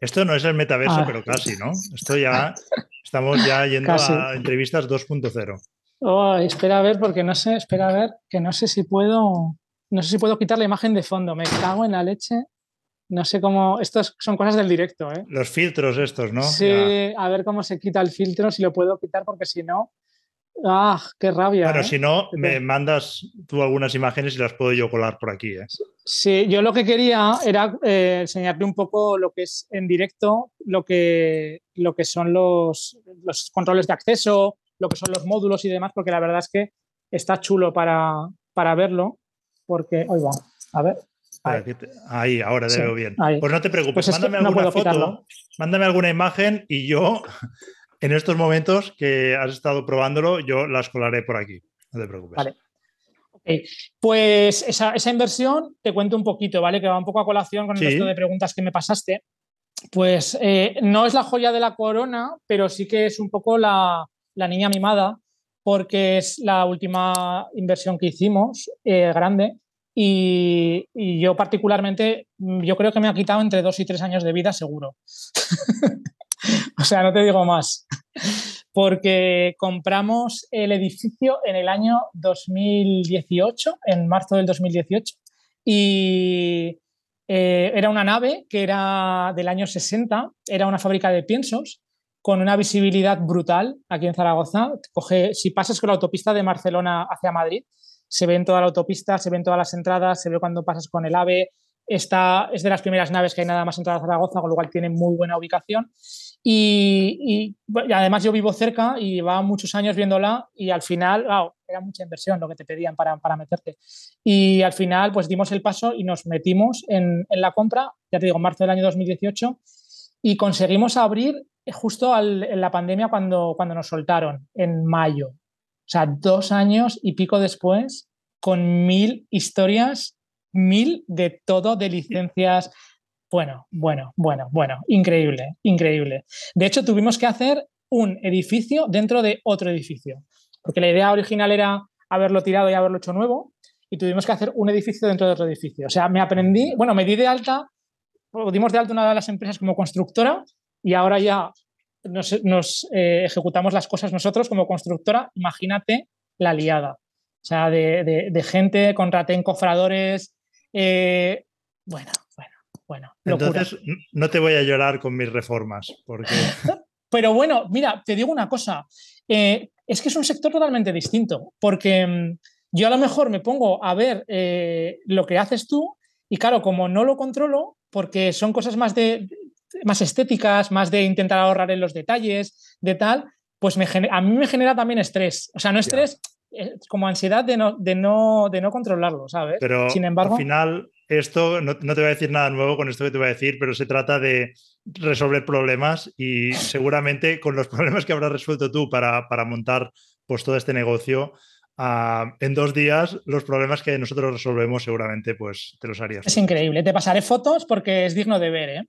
Esto no es el metaverso, pero casi, ¿no? Esto ya estamos ya yendo a entrevistas 2.0. Oh, espera a ver, porque no sé, espera a ver, que no sé si puedo, no sé si puedo quitar la imagen de fondo. Me cago en la leche. No sé cómo, estos son cosas del directo, ¿eh? Los filtros estos, ¿no? Sí, a ver cómo se quita el filtro, si lo puedo quitar, porque si no, ¡ah, qué rabia! Bueno, ¿eh? si no, me mandas tú algunas imágenes y las puedo yo colar por aquí, ¿eh? Sí, yo lo que quería era eh, enseñarte un poco lo que es en directo, lo que, lo que son los, los controles de acceso, lo que son los módulos y demás, porque la verdad es que está chulo para, para verlo, porque, hoy va, a ver. Ahí, ahora te veo bien. Pues no te preocupes, pues mándame alguna foto, mándame alguna imagen y yo, en estos momentos que has estado probándolo, yo las colaré por aquí. No te preocupes. Vale. Pues esa, inversión te cuento un poquito, ¿vale? Que va un poco a colación con el resto de preguntas que me pasaste. Pues eh, no es la joya de la corona, pero sí que es un poco la, la niña mimada, porque es la última inversión que hicimos eh, grande. Y, yo particularmente, yo creo que me ha quitado entre dos y tres años de vida seguro. o sea, no te digo más. Porque compramos el edificio en el año 2018, en marzo del 2018, y eh, era una nave que era del año 60, era una fábrica de piensos con una visibilidad brutal aquí en Zaragoza. Coge, si pasas con la autopista de Barcelona hacia Madrid, se ve en toda la autopista, se ven todas las entradas, se ve cuando pasas con el AVE. Esta es de las primeras naves que hay nada más entrar a Zaragoza, con lo cual tiene muy buena ubicación. Y, además yo vivo cerca y llevaba muchos años viéndola y al final, era mucha inversión lo que te pedían para, para, meterte. Y al final pues dimos el paso y nos metimos en, en la compra, ya te digo, marzo del año 2018 y conseguimos abrir justo en la pandemia cuando, cuando nos soltaron, en mayo. O sea, dos años y pico después, con mil historias, mil de todo, de licencias, Bueno, bueno, bueno, bueno, increíble, increíble. De hecho, tuvimos que hacer un edificio dentro de otro edificio, porque la idea original era haberlo tirado y haberlo hecho nuevo, y tuvimos que hacer un edificio dentro de otro edificio. O sea, me aprendí, bueno, me di de alta, dimos de alta una de las empresas como constructora y ahora ya nos, eh, ejecutamos las cosas nosotros como constructora. Imagínate la liada. O sea, de, gente, contraté encofradores. Eh, bueno, bueno, bueno. Entonces, no te voy a llorar con mis reformas, porque... Pero bueno, mira, te digo una cosa. Eh, es que es un sector totalmente distinto, porque mm, yo a lo mejor me pongo a ver eh, lo que haces tú y claro, como no lo controlo, porque son cosas más, de, más estéticas, más de intentar ahorrar en los detalles, de tal, pues me a mí me genera también estrés. O sea, no estrés, eh, como ansiedad de no, de, no, de no controlarlo, ¿sabes? Pero Sin embargo, al final, esto, no, no, te voy a decir nada nuevo con esto que te voy a decir, pero se trata de resolver problemas y seguramente con los problemas que habrás resuelto tú para, para montar pues, todo este negocio, en dos días los problemas que nosotros resolvemos seguramente pues te los harías. Es increíble. Te pasaré fotos porque es digno de ver. ¿eh?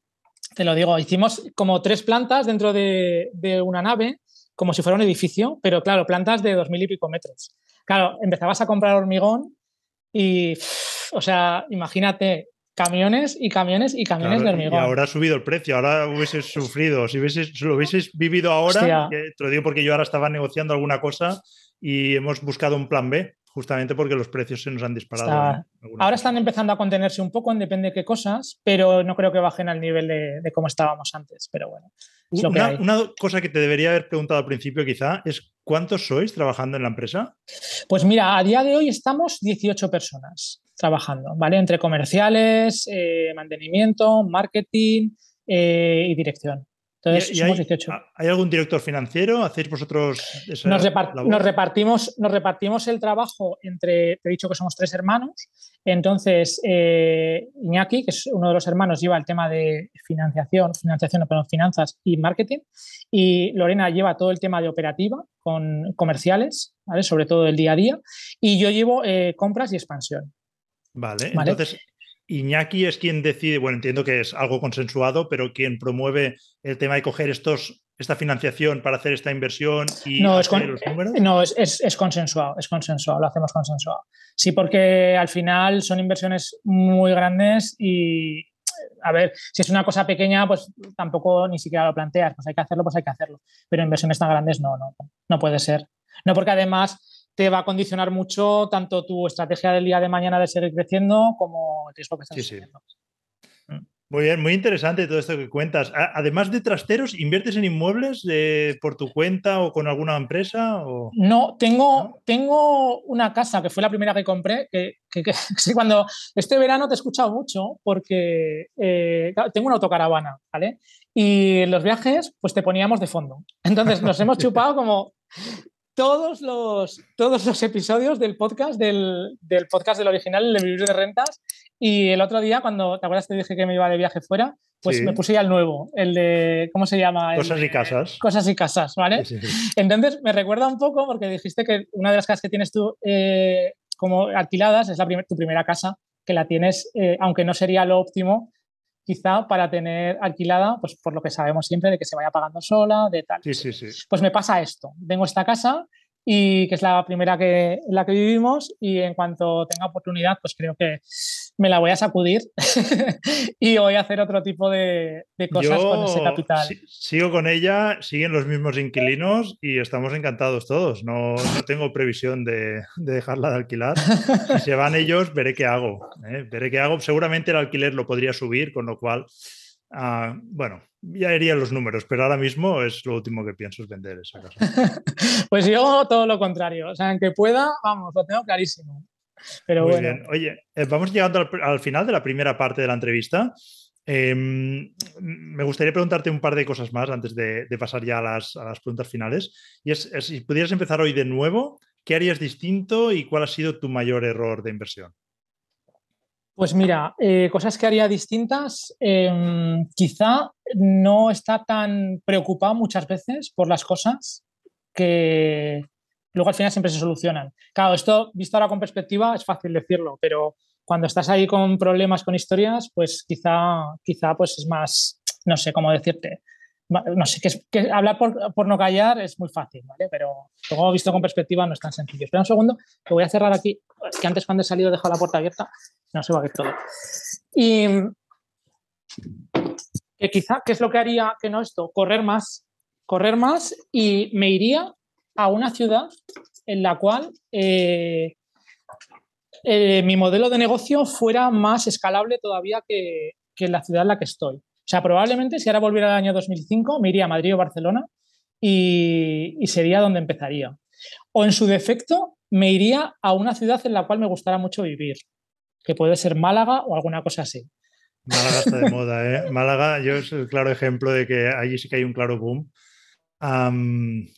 Te lo digo, hicimos como tres plantas dentro de, una nave, como si fuera un edificio, pero claro, plantas de dos mil y pico metros. Claro, empezabas a comprar hormigón y, o sea, imagínate, camiones y camiones y camiones de hormigón. Y ahora ha subido el precio, ahora hubieses sufrido. Si, lo hubieses vivido ahora, te lo digo porque yo ahora estaba negociando alguna cosa y hemos buscado un plan B, justamente porque los precios se nos han disparado. ahora están empezando a contenerse un poco en depende de qué cosas, pero no creo que bajen al nivel de, de cómo estábamos antes. Pero bueno. una, una, cosa que te debería haber preguntado al principio quizá es ¿cuántos sois trabajando en la empresa? Pues mira, a día de hoy estamos 18 personas trabajando, ¿vale? Entre comerciales, eh, mantenimiento, marketing eh, y dirección. Entonces, somos hay, 18. ¿Hay algún director financiero? ¿Hacéis vosotros nos, repartimos, nos repartimos el trabajo entre, te he dicho que somos tres hermanos, entonces eh, Iñaki, que es uno de los hermanos, lleva el tema de financiación, financiación, perdón, finanzas y marketing, y Lorena lleva todo el tema de operativa con comerciales, ¿vale? sobre todo el día a día, y yo llevo eh, compras y expansión. Vale, ¿vale? entonces Iñaki es quien decide, bueno, entiendo que es algo consensuado, pero quien promueve el tema de coger estos, esta financiación para hacer esta inversión y no, es los números. No, es, es, consensuado, es consensuado, lo hacemos consensuado. Sí, porque al final son inversiones muy grandes y, a ver, si es una cosa pequeña, pues tampoco ni siquiera lo planteas, pues hay que hacerlo, pues hay que hacerlo. Pero inversiones tan grandes no, no, no puede ser. No porque además te va a condicionar mucho tanto tu estrategia del día de mañana de seguir creciendo como el riesgo que estás sí, mm. Muy bien, muy interesante todo esto que cuentas. Además de trasteros, ¿inviertes en inmuebles por tu cuenta o con alguna empresa? O... No, tengo, tengo una casa que fue la primera que compré, que, cuando este verano te he escuchado mucho porque eh, tengo una autocaravana, ¿vale? Y en los viajes, pues te poníamos de fondo. Entonces nos hemos chupado como todos los, todos los episodios del podcast, del, podcast del original, el de Vivir de Rentas. Y el otro día, cuando te acuerdas, te dije que me iba de viaje fuera, pues me puse ya el nuevo, el de, ¿cómo se llama? Cosas y casas. Cosas y casas, ¿vale? Entonces me recuerda un poco, porque dijiste que una de las casas que tienes tú eh, como alquiladas es la tu primera casa, que la tienes, eh, aunque no sería lo óptimo, quizá para tener alquilada, pues por lo que sabemos siempre, de que se vaya pagando sola, de tal. Sí, sí, sí. Pues me pasa esto. Tengo esta casa y que es la primera que, la que vivimos y en cuanto tenga oportunidad, pues creo que me la voy a sacudir y voy a hacer otro tipo de, cosas con ese capital. sigo con ella, siguen los mismos inquilinos y estamos encantados todos. No, no tengo previsión de, de, dejarla de alquilar. Si se van ellos, veré qué hago. ¿eh? Veré qué hago. Seguramente el alquiler lo podría subir, con lo cual Ah, bueno, ya irían los números, pero ahora mismo es lo último que pienso es vender esa casa. pues yo todo lo contrario, o sea, en que pueda, vamos, lo tengo clarísimo. Pero Muy bueno. Bien. Oye, eh, vamos llegando al, final de la primera parte de la entrevista. Em, me gustaría preguntarte un par de cosas más antes de, pasar ya a las, preguntas finales. Y es, si pudieras empezar hoy de nuevo, ¿qué harías distinto y cuál ha sido tu mayor error de inversión? Pues mira, eh, cosas que haría distintas. Em, quizá no está tan preocupado muchas veces por las cosas que luego al final siempre se solucionan. Claro, esto visto ahora con perspectiva es fácil decirlo, pero cuando estás ahí con problemas, con historias, pues quizá, quizá pues es más, no sé cómo decirte, no sé, que, que hablar por, no callar es muy fácil, ¿vale? Pero luego visto con perspectiva no es tan sencillo. Espera un segundo, que voy a cerrar aquí, que antes cuando he salido he dejado la puerta abierta, no se va a ver todo. Y que quizá, ¿qué es lo que haría que no esto? Correr más, correr más y me iría a una ciudad en la cual eh, eh, mi modelo de negocio fuera más escalable todavía que, que la ciudad en la que estoy. Sea, probablemente si ahora volviera al año 2005, me iría a Madrid o Barcelona y, sería donde empezaría. O en su defecto, me iría a una ciudad en la cual me gustara mucho vivir, que puede ser Málaga o alguna cosa así. Málaga está de moda, ¿eh? Málaga, yo es el claro ejemplo de que allí sí que hay un claro boom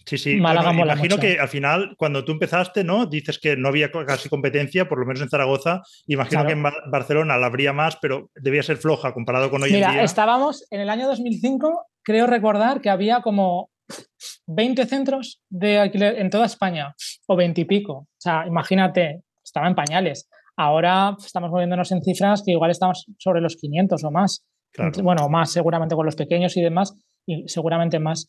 sí, sí. imagino que al final, cuando tú empezaste, ¿no? Dices que no había casi competencia, por lo menos en Zaragoza. Imagino que en Barcelona la habría más, pero debía ser floja comparado con hoy en día. estábamos en el año 2005, creo recordar que había como 20 centros de alquiler en toda España, o 20 y pico. O sea, imagínate, estaba en pañales. Ahora estamos moviéndonos en cifras que igual estamos sobre los 500 o más. Bueno, más seguramente con los pequeños y demás y seguramente más.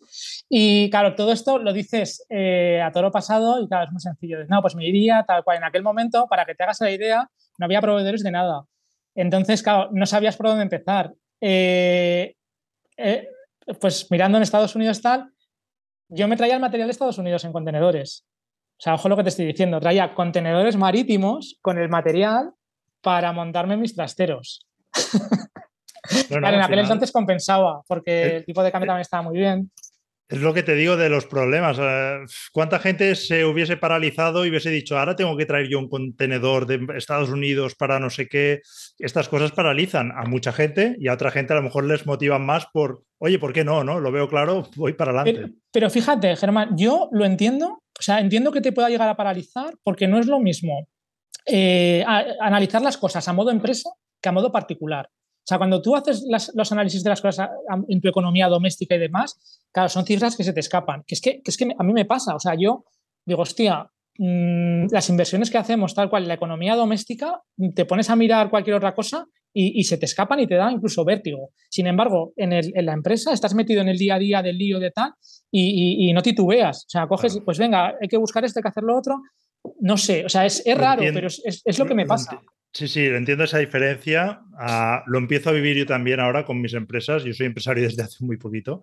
Y claro, todo esto lo dices eh, a toro pasado y claro, es muy sencillo. No, pues me iría tal cual. En aquel momento, para que te hagas la idea, no había proveedores de nada. Entonces, claro, no sabías por dónde empezar. Eh, eh, pues mirando en Estados Unidos tal, yo me traía el material de Estados Unidos en contenedores. O sea, ojo lo que te estoy diciendo, traía contenedores marítimos con el material para montarme mis trasteros. en aquel entonces compensaba, porque el tipo de cambio también estaba muy bien. Es lo que te digo de los problemas. ¿Cuánta gente se hubiese paralizado y hubiese dicho, ahora tengo que traer yo un contenedor de Estados Unidos para no sé qué? Estas cosas paralizan a mucha gente y a otra gente a lo mejor les motivan más por, oye, ¿por qué no? no? Lo veo claro, voy para adelante. Pero, fíjate, Germán, yo lo entiendo, o sea, entiendo que te pueda llegar a paralizar porque no es lo mismo eh, analizar las cosas a modo empresa que a modo particular. O sea, cuando tú haces los análisis de las cosas en tu economía doméstica y demás, claro, son cifras que se te escapan. Que es que, es que a mí me pasa. O sea, yo digo, hostia, mm, las inversiones que hacemos, tal cual, en la economía doméstica, te pones a mirar cualquier otra cosa y, se te escapan y te da incluso vértigo. Sin embargo, en, la empresa estás metido en el día a día del lío de tal y, no titubeas. O sea, coges, pues venga, hay que buscar esto, hay que hacer lo otro. No sé, o sea, es, raro, pero es, lo que me pasa. Sí, sí, entiendo esa diferencia. Ah, lo empiezo a vivir yo también ahora con mis empresas. Yo soy empresario desde hace muy poquito.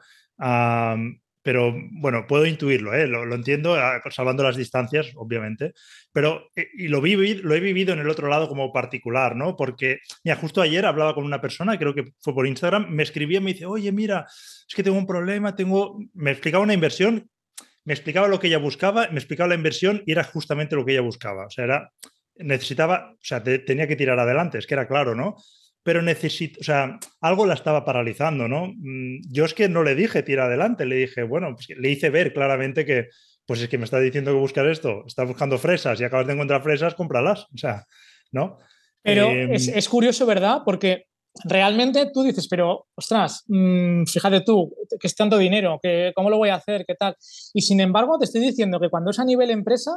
pero bueno, puedo intuirlo, ¿eh? lo, entiendo, ah, salvando las distancias, obviamente. Pero, eh, y lo, lo he vivido en el otro lado como particular, ¿no? Porque, mira, justo ayer hablaba con una persona, creo que fue por Instagram, me escribía me dice, oye, mira, es que tengo un problema, tengo. Me explicaba una inversión, me explicaba lo que ella buscaba, me explicaba la inversión y era justamente lo que ella buscaba. O sea, era necesitaba, o sea, tenía que tirar adelante, es que era claro, ¿no? Pero necesito, o sea, algo la estaba paralizando, ¿no? Mm, yo es que no le dije tira adelante, le dije, bueno, pues le hice ver claramente que, pues es que me está diciendo que buscar esto, está buscando fresas y acabas de encontrar fresas, cómpralas, o sea, ¿no? Pero em, es, curioso, ¿verdad? Porque realmente tú dices, pero ostras, mm, fíjate tú, que es tanto dinero, que cómo lo voy a hacer, qué tal. Y sin embargo, te estoy diciendo que cuando es a nivel empresa,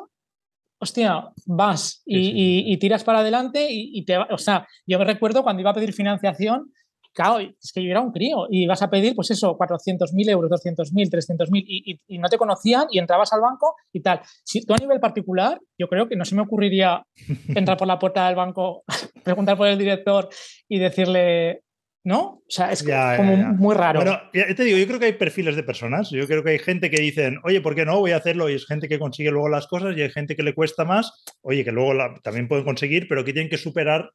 hostia, vas y, tiras para adelante y, te O sea, yo me recuerdo cuando iba a pedir financiación, claro, es que yo era un crío y vas a pedir, pues eso, 400.000 euros, 200.000, 300.000 y, y, no te conocían y entrabas al banco y tal. Si tú a nivel particular, yo creo que no se me ocurriría entrar por la puerta del banco, preguntar por el director y decirle, ¿no? O sea, es como muy raro. Bueno, te digo, yo creo que hay perfiles de personas. Yo creo que hay gente que dicen, oye, ¿por qué no? Voy a hacerlo. Y es gente que consigue luego las cosas y hay gente que le cuesta más. Oye, que luego también pueden conseguir, pero que tienen que superar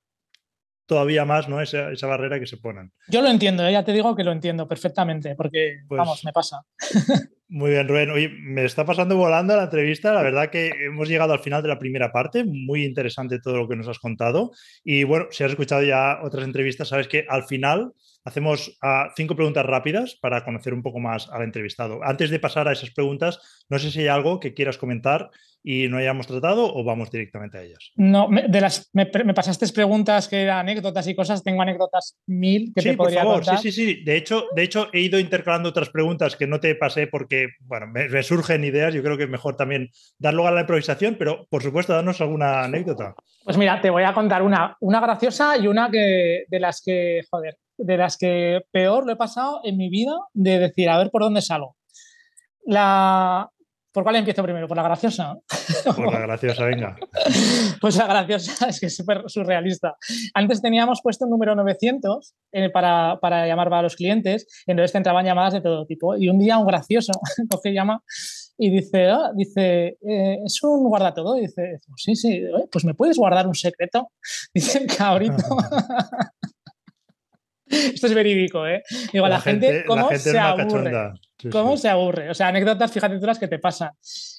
todavía más ¿no? esa, esa barrera que se ponen. Yo lo entiendo, ¿eh? ya te digo que lo entiendo perfectamente, porque, pues vamos, me pasa. Muy bien, Rubén. Oye, me está pasando volando la entrevista. La verdad que hemos llegado al final de la primera parte. Muy interesante todo lo que nos has contado. Y bueno, si has escuchado ya otras entrevistas, sabes que al final hacemos ah, cinco preguntas rápidas para conocer un poco más al entrevistado. Antes de pasar a esas preguntas, no sé si hay algo que quieras comentar y no hayamos tratado o vamos directamente a ellas. No, me, de las, me, pasaste preguntas que eran anécdotas y cosas, tengo anécdotas mil que te podría por favor. Sí, sí, sí. De hecho, de hecho, he ido intercalando otras preguntas que no te pasé porque, bueno, me, surgen ideas. Yo creo que es mejor también dar lugar a la improvisación, pero por supuesto, darnos alguna anécdota. Pues mira, te voy a contar una, una graciosa y una que de las que, joder, de las que peor lo he pasado en mi vida de decir, a ver por dónde salgo. La, ¿Por cuál empiezo primero? ¿Por la graciosa? Por la graciosa, venga. Pues la graciosa es que es súper surrealista. Antes teníamos puesto un número 900 eh, para, para, llamar a los clientes, entonces te entraban llamadas de todo tipo. Y un día un gracioso coge llama y dice, ah, dice eh, es un guardatodo. Y dice, sí, sí, pues me puedes guardar un secreto. Dice el cabrito. Esto es verídico, ¿eh? Digo, la, gente, ¿cómo se aburre? ¿Cómo se aburre? O sea, anécdotas, fíjate tú las que te pasan.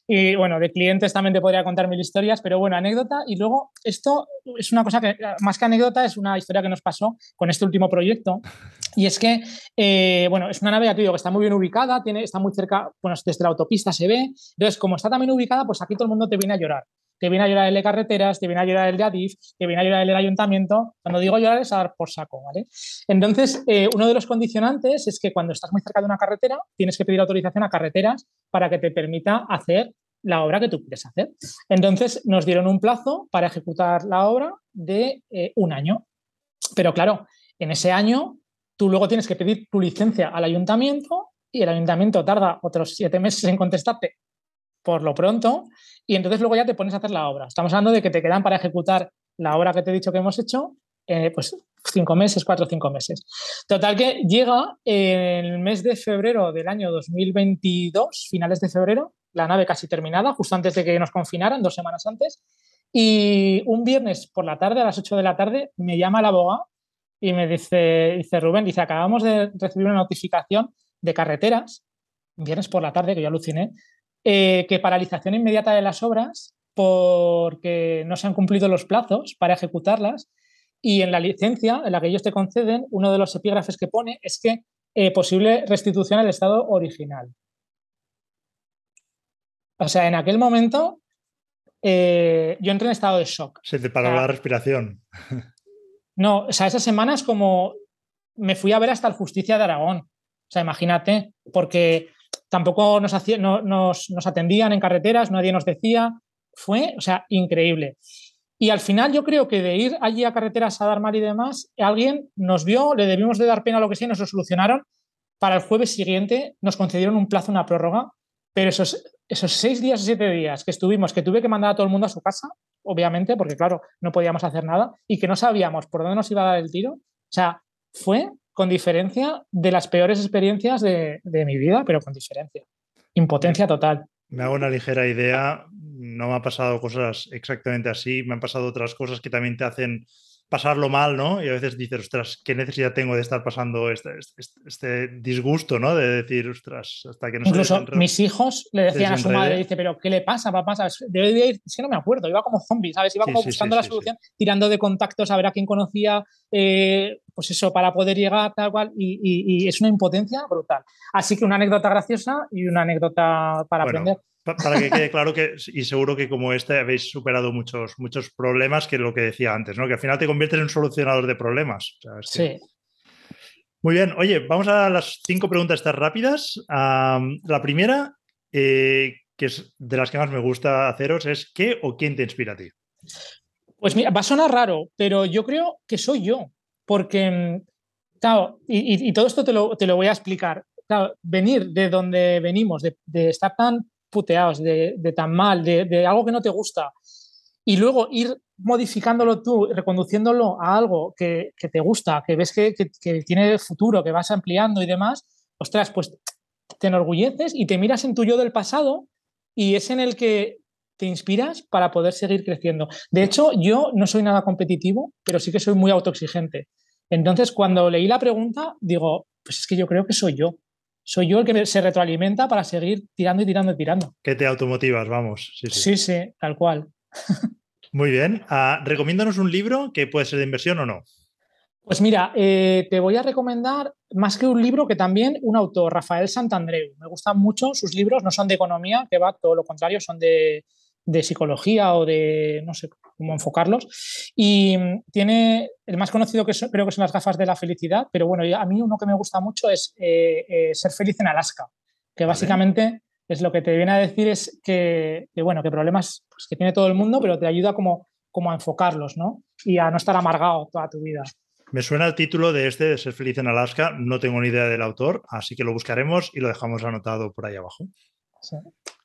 Y bueno, de clientes también te podría contar mil historias, pero bueno, anécdota. Y luego, esto es una cosa que, más que anécdota, es una historia que nos pasó con este último proyecto. Y es que, eh, bueno, es una nave, ya te digo, que está muy bien ubicada, tiene, está muy cerca, bueno, desde la autopista se ve. Entonces, como está también ubicada, pues aquí todo el mundo te viene a llorar te viene a llorar el de carreteras, te viene a llorar el de Adif, te viene a llorar el del ayuntamiento. Cuando digo llorar es a dar por saco, ¿vale? Entonces, eh, uno de los condicionantes es que cuando estás muy cerca de una carretera, tienes que pedir autorización a carreteras para que te permita hacer la obra que tú quieres hacer. Entonces, nos dieron un plazo para ejecutar la obra de eh, un año. Pero claro, en ese año tú luego tienes que pedir tu licencia al ayuntamiento y el ayuntamiento tarda otros siete meses en contestarte por lo pronto y entonces luego ya te pones a hacer la obra. Estamos hablando de que te quedan para ejecutar la obra que te he dicho que hemos hecho, eh, pues cinco meses, cuatro o cinco meses. Total que llega en el mes de febrero del año 2022, finales de febrero, la nave casi terminada, justo antes de que nos confinaran, dos semanas antes, y un viernes por la tarde, a las 8 de la tarde, me llama el abogado y me dice, dice Rubén, dice, acabamos de recibir una notificación de carreteras, viernes por la tarde, que yo aluciné, eh, que paralización inmediata de las obras porque no se han cumplido los plazos para ejecutarlas y en la licencia en la que ellos te conceden, uno de los epígrafes que pone es que eh, posible restitución al estado original. O sea, en aquel momento eh, yo entré en estado de shock. Se te paró la respiración. No, o sea, esas semanas como me fui a ver hasta el Justicia de Aragón. O sea, imagínate, porque tampoco nos, nos, atendían en carreteras, nadie nos decía. Fue, o sea, increíble. Y al final yo creo que de ir allí a carreteras a dar mal y demás, alguien nos vio, le debimos de dar pena lo que sea, nos lo solucionaron. Para el jueves siguiente nos concedieron un plazo, una prórroga, pero esos, esos seis días o siete días que estuvimos, que tuve que mandar a todo el mundo a su casa, obviamente, porque claro, no podíamos hacer nada, y que no sabíamos por dónde nos iba a dar el tiro, o sea, fue con diferencia de las peores experiencias de, mi vida, pero con diferencia. Impotencia total. Me hago una ligera idea, no me ha pasado cosas exactamente así, me han pasado otras cosas que también te hacen pasarlo mal, ¿no? Y a veces dices, ostras, ¿qué necesidad tengo de estar pasando este, este, este disgusto, ¿no? De decir, ostras, hasta que no Incluso mis hijos le decían a su madre, dice, pero ¿qué le pasa, papá? ¿Sabes? Debe de ir, es que no me acuerdo, iba como zombie, ¿sabes? Iba como buscando la solución, tirando de contactos a ver a quién conocía, eh, pues eso, para poder llegar, tal cual, y, es una impotencia brutal. Así que una anécdota graciosa y una anécdota para aprender para que quede claro que, y seguro que como este habéis superado muchos, muchos problemas que lo que decía antes, ¿no? Que al final te conviertes en un solucionador de problemas. sí. Muy bien, oye, vamos a las cinco preguntas estas rápidas. la primera, eh, que es de las que más me gusta haceros, es ¿qué o quién te inspira a ti? Pues mira, va a sonar raro, pero yo creo que soy yo, porque, mm, claro, y, todo esto te lo, te lo, voy a explicar. Claro, venir de donde venimos, de, de estar tan puteados, de, tan mal, de, algo que no te gusta, y luego ir modificándolo tú, reconduciéndolo a algo que, te gusta, que ves que, tiene futuro, que vas ampliando y demás, ostras, pues te enorgulleces y te miras en tu yo del pasado y es en el que te inspiras para poder seguir creciendo. De hecho, yo no soy nada competitivo, pero sí que soy muy autoexigente. Entonces, cuando leí la pregunta, digo, pues es que yo creo que soy yo soy yo el que se retroalimenta para seguir tirando y tirando y tirando. Que te automotivas, vamos. Sí, sí, tal cual. Muy bien. Uh, recomiéndanos un libro que puede ser de inversión o no. Pues mira, eh, te voy a recomendar más que un libro que también un autor, Rafael Santandreu. Me gustan mucho sus libros, no son de economía, que va todo lo contrario, son de, psicología o de no sé cómo enfocarlos. Y tiene el más conocido que creo que son las gafas de la felicidad, pero bueno, a mí uno que me gusta mucho es eh, eh, Ser feliz en Alaska, que básicamente es lo que te viene a decir es que, bueno, que problemas pues, que tiene todo el mundo, pero te ayuda como, como a enfocarlos, ¿no? Y a no estar amargado toda tu vida. Me suena el título de este, de Ser feliz en Alaska. No tengo ni idea del autor, así que lo buscaremos y lo dejamos anotado por ahí abajo.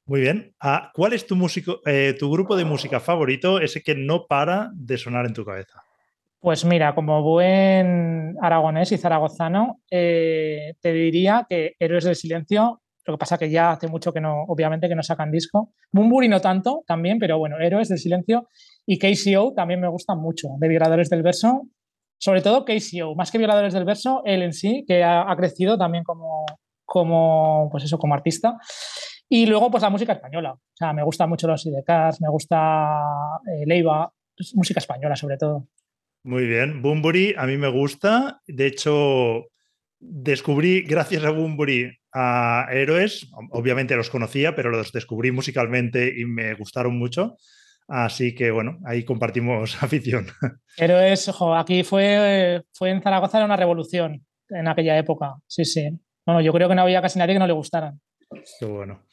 Muy bien. Ah, ¿Cuál es tu, músico, eh, tu grupo de música favorito, ese que no para de sonar en tu cabeza? Pues mira, como buen aragonés y zaragozano, eh, te diría que Héroes del Silencio, lo que pasa que ya hace mucho que no, obviamente que no sacan disco. Bumburi no tanto, también, pero bueno, Héroes del Silencio y KCO también me gustan mucho, de Vibradores del Verso sobre todo KCO, más que violadores del verso, él en sí, que ha, crecido también como, como, pues eso, como artista. Y luego, pues la música española. O sea, me gusta mucho los IDKs, me gusta eh, Leiva, pues, música española sobre todo. Muy bien. Bumburi a mí me gusta. De hecho, descubrí, gracias a Bumburi, a héroes. Obviamente los conocía, pero los descubrí musicalmente y me gustaron mucho. Así que bueno, ahí compartimos afición. Pero es, ojo, aquí fue, fue en Zaragoza era una revolución en aquella época. Sí, sí. Bueno, yo creo que no había casi nadie que no le gustaran. Qué bueno.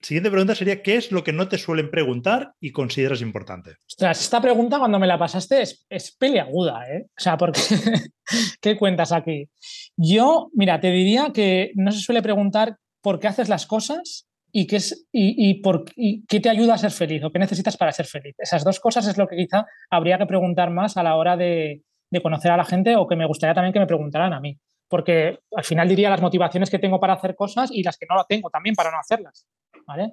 siguiente pregunta sería: ¿qué es lo que no te suelen preguntar y consideras importante? Ostras, esta pregunta cuando me la pasaste es, es peliaguda, ¿eh? O sea, porque ¿qué cuentas aquí? Yo, mira, te diría que no se suele preguntar por qué haces las cosas, y qué, es, y, por, qué te ayuda a ser feliz o qué necesitas para ser feliz. Esas dos cosas es lo que quizá habría que preguntar más a la hora de, conocer a la gente o que me gustaría también que me preguntaran a mí. Porque al final diría las motivaciones que tengo para hacer cosas y las que no la tengo también para no hacerlas. ¿Vale?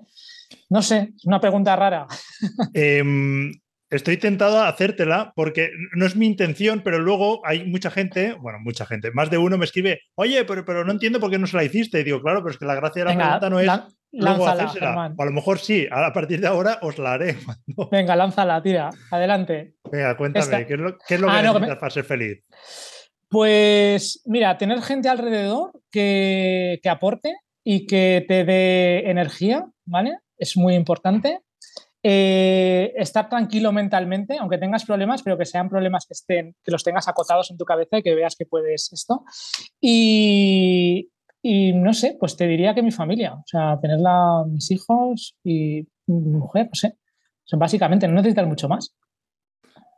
No sé, es una pregunta rara. Em, estoy tentado a hacértela porque no es mi intención, pero luego hay mucha gente, bueno, mucha gente, más de uno me escribe, oye, pero, pero no entiendo por qué no se la hiciste. Y digo, claro, pero es que la gracia de la pregunta no es luego hacérsela. O a lo mejor sí, a partir de ahora os la haré. Venga, lánzala, tira, adelante. Venga, cuéntame, ¿qué es lo, qué es lo ah, que necesitas para ser feliz? Pues mira, tener gente alrededor que, que aporte y que te dé energía, ¿vale? Es muy importante. Eh, estar tranquilo mentalmente, aunque tengas problemas, pero que sean problemas que estén, que los tengas acotados en tu cabeza y que veas que puedes esto. Y, no sé, pues te diría que mi familia, o sea, tenerla mis hijos y mi mujer, no sé. básicamente, no necesitas mucho más.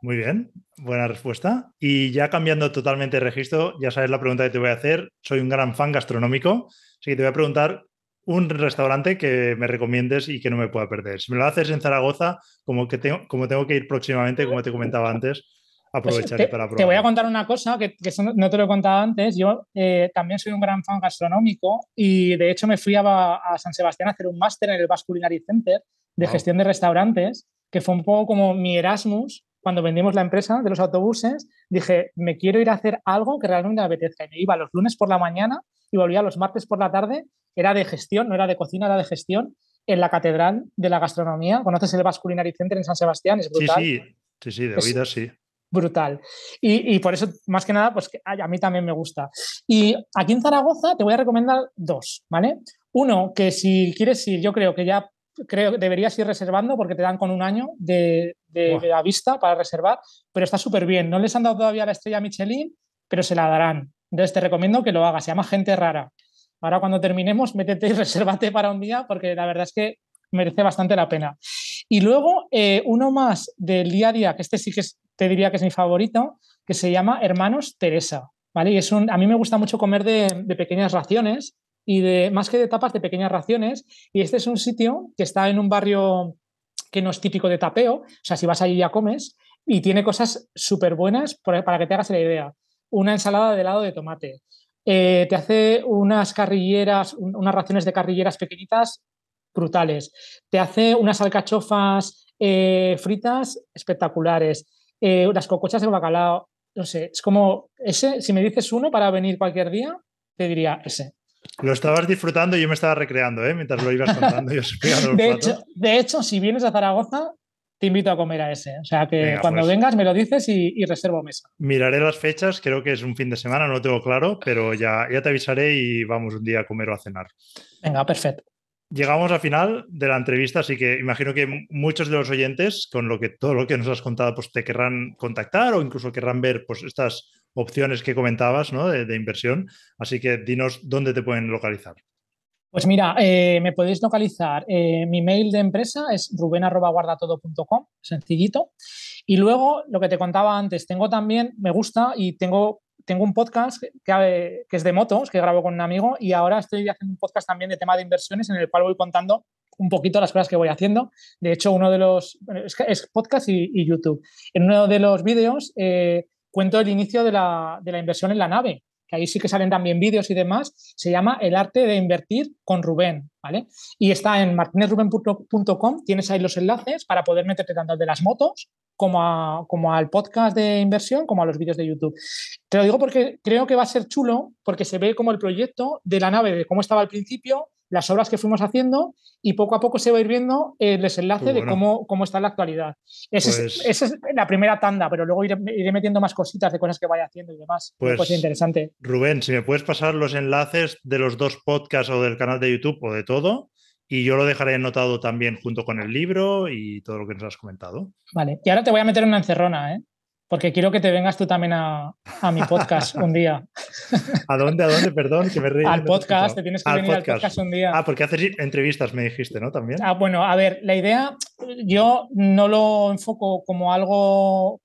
Muy bien, buena respuesta. Y ya cambiando totalmente de registro, ya sabes la pregunta que te voy a hacer. Soy un gran fan gastronómico, así que te voy a preguntar un restaurante que me recomiendes y que no me pueda perder. Si me lo haces en Zaragoza, como, que tengo, como tengo que ir próximamente, como te comentaba antes, aprovecharé pues para probar. Te voy a contar una cosa que, no te lo he contado antes. Yo eh, también soy un gran fan gastronómico y de hecho me fui a, San Sebastián a hacer un máster en el Basque Culinary Center de gestión de restaurantes, que fue un poco como mi Erasmus cuando vendimos la empresa de los autobuses, dije, me quiero ir a hacer algo que realmente me apetezca. Y me iba los lunes por la mañana y volvía los martes por la tarde era de gestión, no era de cocina, era de gestión en la Catedral de la Gastronomía. ¿Conoces el Basque Culinary Center en San Sebastián? Es brutal. Sí, sí, sí, sí de oídas sí. Brutal. Y, por eso, más que nada, pues a mí también me gusta. Y aquí en Zaragoza te voy a recomendar dos, ¿vale? Uno, que si quieres ir, yo creo que ya creo que deberías ir reservando porque te dan con un año de, de, de vista para reservar, pero está súper bien. No les han dado todavía la estrella Michelin, pero se la darán. Entonces te recomiendo que lo hagas. Se llama Gente Rara. Ahora cuando terminemos, métete y resérvate para un día porque la verdad es que merece bastante la pena. Y luego eh, uno más del día a día, que este sí que te diría que es mi favorito, que se llama Hermanos Teresa. ¿vale? Y es un, a mí me gusta mucho comer de, pequeñas raciones y de más que de tapas, de pequeñas raciones. Y este es un sitio que está en un barrio que no es típico de tapeo, o sea, si vas allí ya comes, y tiene cosas súper buenas para que te hagas la idea. Una ensalada de helado de tomate, eh, te hace unas carrilleras, unas raciones de carrilleras pequeñitas brutales. Te hace unas alcachofas eh, fritas espectaculares. Eh, unas cocochas de bacalao. No sé, es como ese, si me dices uno para venir cualquier día, te diría ese. Lo estabas disfrutando y yo me estaba recreando, mientras lo ibas contando. de, hecho, de hecho, si vienes a Zaragoza, te invito a comer a ese. O sea que cuando pues vengas me lo dices y, reservo mesa. Miraré las fechas, creo que es un fin de semana, no lo tengo claro, pero ya, ya te avisaré y vamos un día a comer o a cenar. Venga, perfecto. Llegamos al final de la entrevista, así que imagino que muchos de los oyentes, con lo que todo lo que nos has contado, pues te querrán contactar o incluso querrán ver pues, estas opciones que comentabas ¿no? de, inversión. Así que dinos dónde te pueden localizar. Pues mira, eh, me podéis localizar. Eh, mi mail de empresa es ruben.guardatodo.com, sencillito. Y luego, lo que te contaba antes, tengo también, me gusta y tengo tengo un podcast que, es de motos, que grabo con un amigo, y ahora estoy haciendo un podcast también de tema de inversiones en el cual voy contando un poquito las cosas que voy haciendo. De hecho, uno de los... Es, podcast y, YouTube. En uno de los vídeos eh, cuento el inicio de la, de la inversión en la nave, que ahí sí que salen también vídeos y demás, se llama El arte de invertir con Rubén, ¿vale? Y está en martinezruben.com, tienes ahí los enlaces para poder meterte tanto de las motos como, como al podcast de inversión como a los vídeos de YouTube. Te lo digo porque creo que va a ser chulo, porque se ve como el proyecto de la nave, de cómo estaba al principio, las obras que fuimos haciendo y poco a poco se va a ir viendo el desenlace de cómo, cómo está la actualidad. Esa, es, pues la primera tanda, pero luego iré, metiendo más cositas de cosas que vaya haciendo y demás. Pues, pues interesante. Rubén, si me puedes pasar los enlaces de los dos podcasts o del canal de YouTube o de todo, y yo lo dejaré anotado también junto con el libro y todo lo que nos has comentado. Vale, y ahora te voy a meter una encerrona, ¿eh? porque quiero que te vengas tú también a, mi podcast un día. ¿A dónde? ¿A dónde? Perdón, que me reí. Al podcast, te tienes que venir al podcast un día. Ah, porque haces entrevistas, me dijiste, ¿no? También. Ah, bueno, a ver, la idea, yo no lo enfoco como algo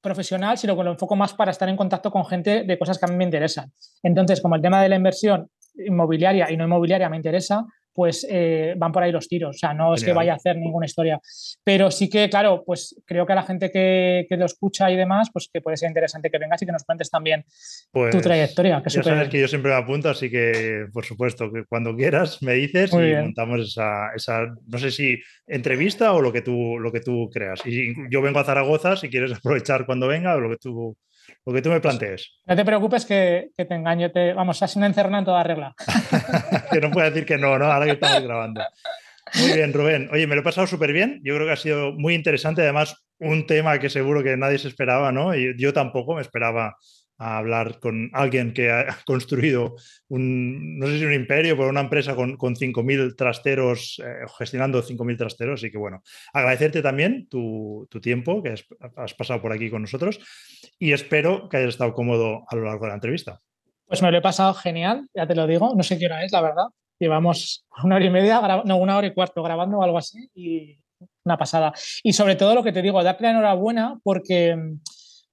profesional, sino que lo enfoco más para estar en contacto con gente de cosas que a mí me interesan. Entonces, como el tema de la inversión inmobiliaria y no inmobiliaria me interesa, pues eh, van por ahí los tiros. O sea, no es que vaya a hacer ninguna historia. Pero sí que, claro, pues creo que a la gente que, lo escucha y demás, pues que puede ser interesante que vengas y que nos cuentes también tu pues, trayectoria. Que ya sabes que yo siempre me apunto, así que, por supuesto, que cuando quieras me dices y montamos esa, esa, no sé si entrevista o lo que tú, lo que tú creas. Y yo vengo a Zaragoza, si quieres aprovechar cuando venga, o lo que tú lo que tú me plantees. No te preocupes que, te engaño, te, vamos, has una encerna en toda regla. que no puedo decir que no, ¿no? Ahora que estamos grabando. Muy bien, Rubén. Oye, me lo he pasado súper bien. Yo creo que ha sido muy interesante. Además, un tema que seguro que nadie se esperaba, ¿no? Y yo tampoco me esperaba a hablar con alguien que ha construido un, no sé si un imperio, pero una empresa con, con 5.000 trasteros, eh, gestionando 5.000 trasteros. Así que bueno, agradecerte también tu, tiempo que has, pasado por aquí con nosotros y espero que hayas estado cómodo a lo largo de la entrevista. Pues me lo he pasado genial, ya te lo digo. No sé qué hora es, la verdad. Llevamos una hora y media, no, una hora y cuarto grabando o algo así y una pasada. Y sobre todo lo que te digo, darte la enhorabuena porque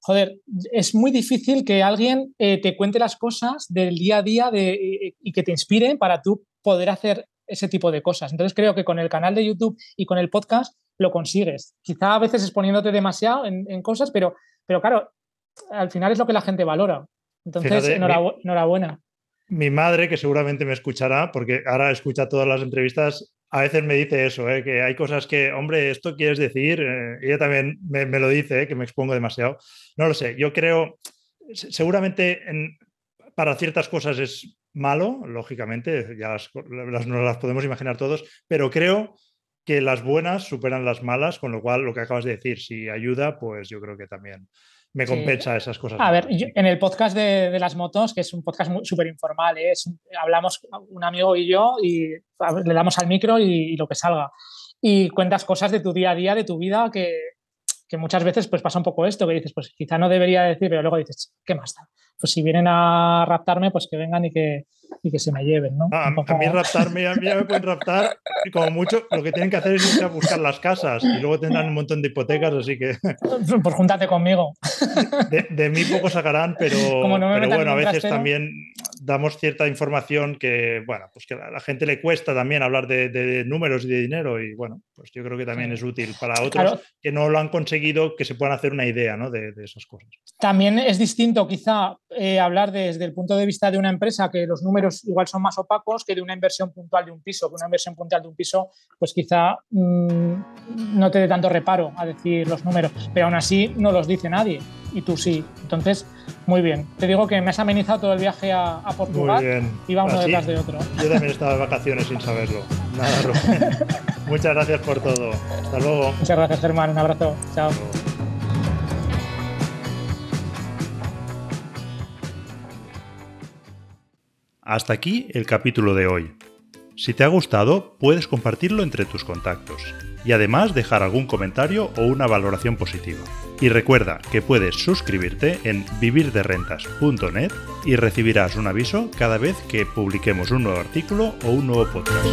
joder, es muy difícil que alguien eh, te cuente las cosas del día a día y que te inspiren para tú poder hacer ese tipo de cosas. Entonces creo que con el canal de YouTube y con el podcast lo consigues. Quizá a veces exponiéndote demasiado en, cosas, pero, pero claro, al final es lo que la gente valora. Entonces, enhorabuena. Mi madre, que seguramente me escuchará, porque ahora escucha todas las entrevistas, a veces me dice eso, ¿eh? que hay cosas que, hombre, esto quieres decir, eh, ella también me, lo dice, ¿eh? que me expongo demasiado. No lo sé, yo creo, seguramente para ciertas cosas es malo, lógicamente, ya las, no las podemos imaginar todos, pero creo que las buenas superan las malas, con lo cual lo que acabas de decir, si ayuda, pues yo creo que también me compensa esas cosas. A ver, en el podcast de, las motos, que es un podcast súper informal, ¿eh? hablamos un amigo y yo y le damos al micro y, lo que salga. Y cuentas cosas de tu día a día, de tu vida, que, que, muchas veces pues pasa un poco esto, que dices, pues quizá no debería decir, pero luego dices, ¿qué más da? Pues si vienen a raptarme, pues que vengan y que, y que se me lleven, ¿no? a, mí raptarme, a mí me pueden raptar, y como mucho, lo que tienen que hacer es ir a buscar las casas y luego tendrán un montón de hipotecas, así que... Pues júntate conmigo. De, mí poco sacarán, pero, pero bueno, a veces también damos cierta información que, bueno, pues que a la gente le cuesta también hablar de, números y de dinero y bueno, pues yo creo que también es útil para otros que no lo han conseguido, que se puedan hacer una idea ¿no? de, esas cosas. También es distinto quizá eh, hablar desde el punto de vista de una empresa que los números igual son más opacos que de una inversión puntual de un piso, que una inversión puntual de un piso pues quizá mm, no te dé tanto reparo a decir los números, pero aún así no los dice nadie. Y tú sí. Entonces, muy bien. Te digo que me has amenizado todo el viaje a, Portugal muy bien. y vamos uno detrás de otro. Yo también estaba de vacaciones sin saberlo. Nada, Rubén. Muchas gracias por todo. Hasta luego. Muchas gracias, Germán. Un abrazo. Chao. Hasta aquí el capítulo de hoy. Si te ha gustado, puedes compartirlo entre tus contactos y además dejar algún comentario o una valoración positiva. Y recuerda que puedes suscribirte en vivirderrentas.net y recibirás un aviso cada vez que publiquemos un nuevo artículo o un nuevo podcast.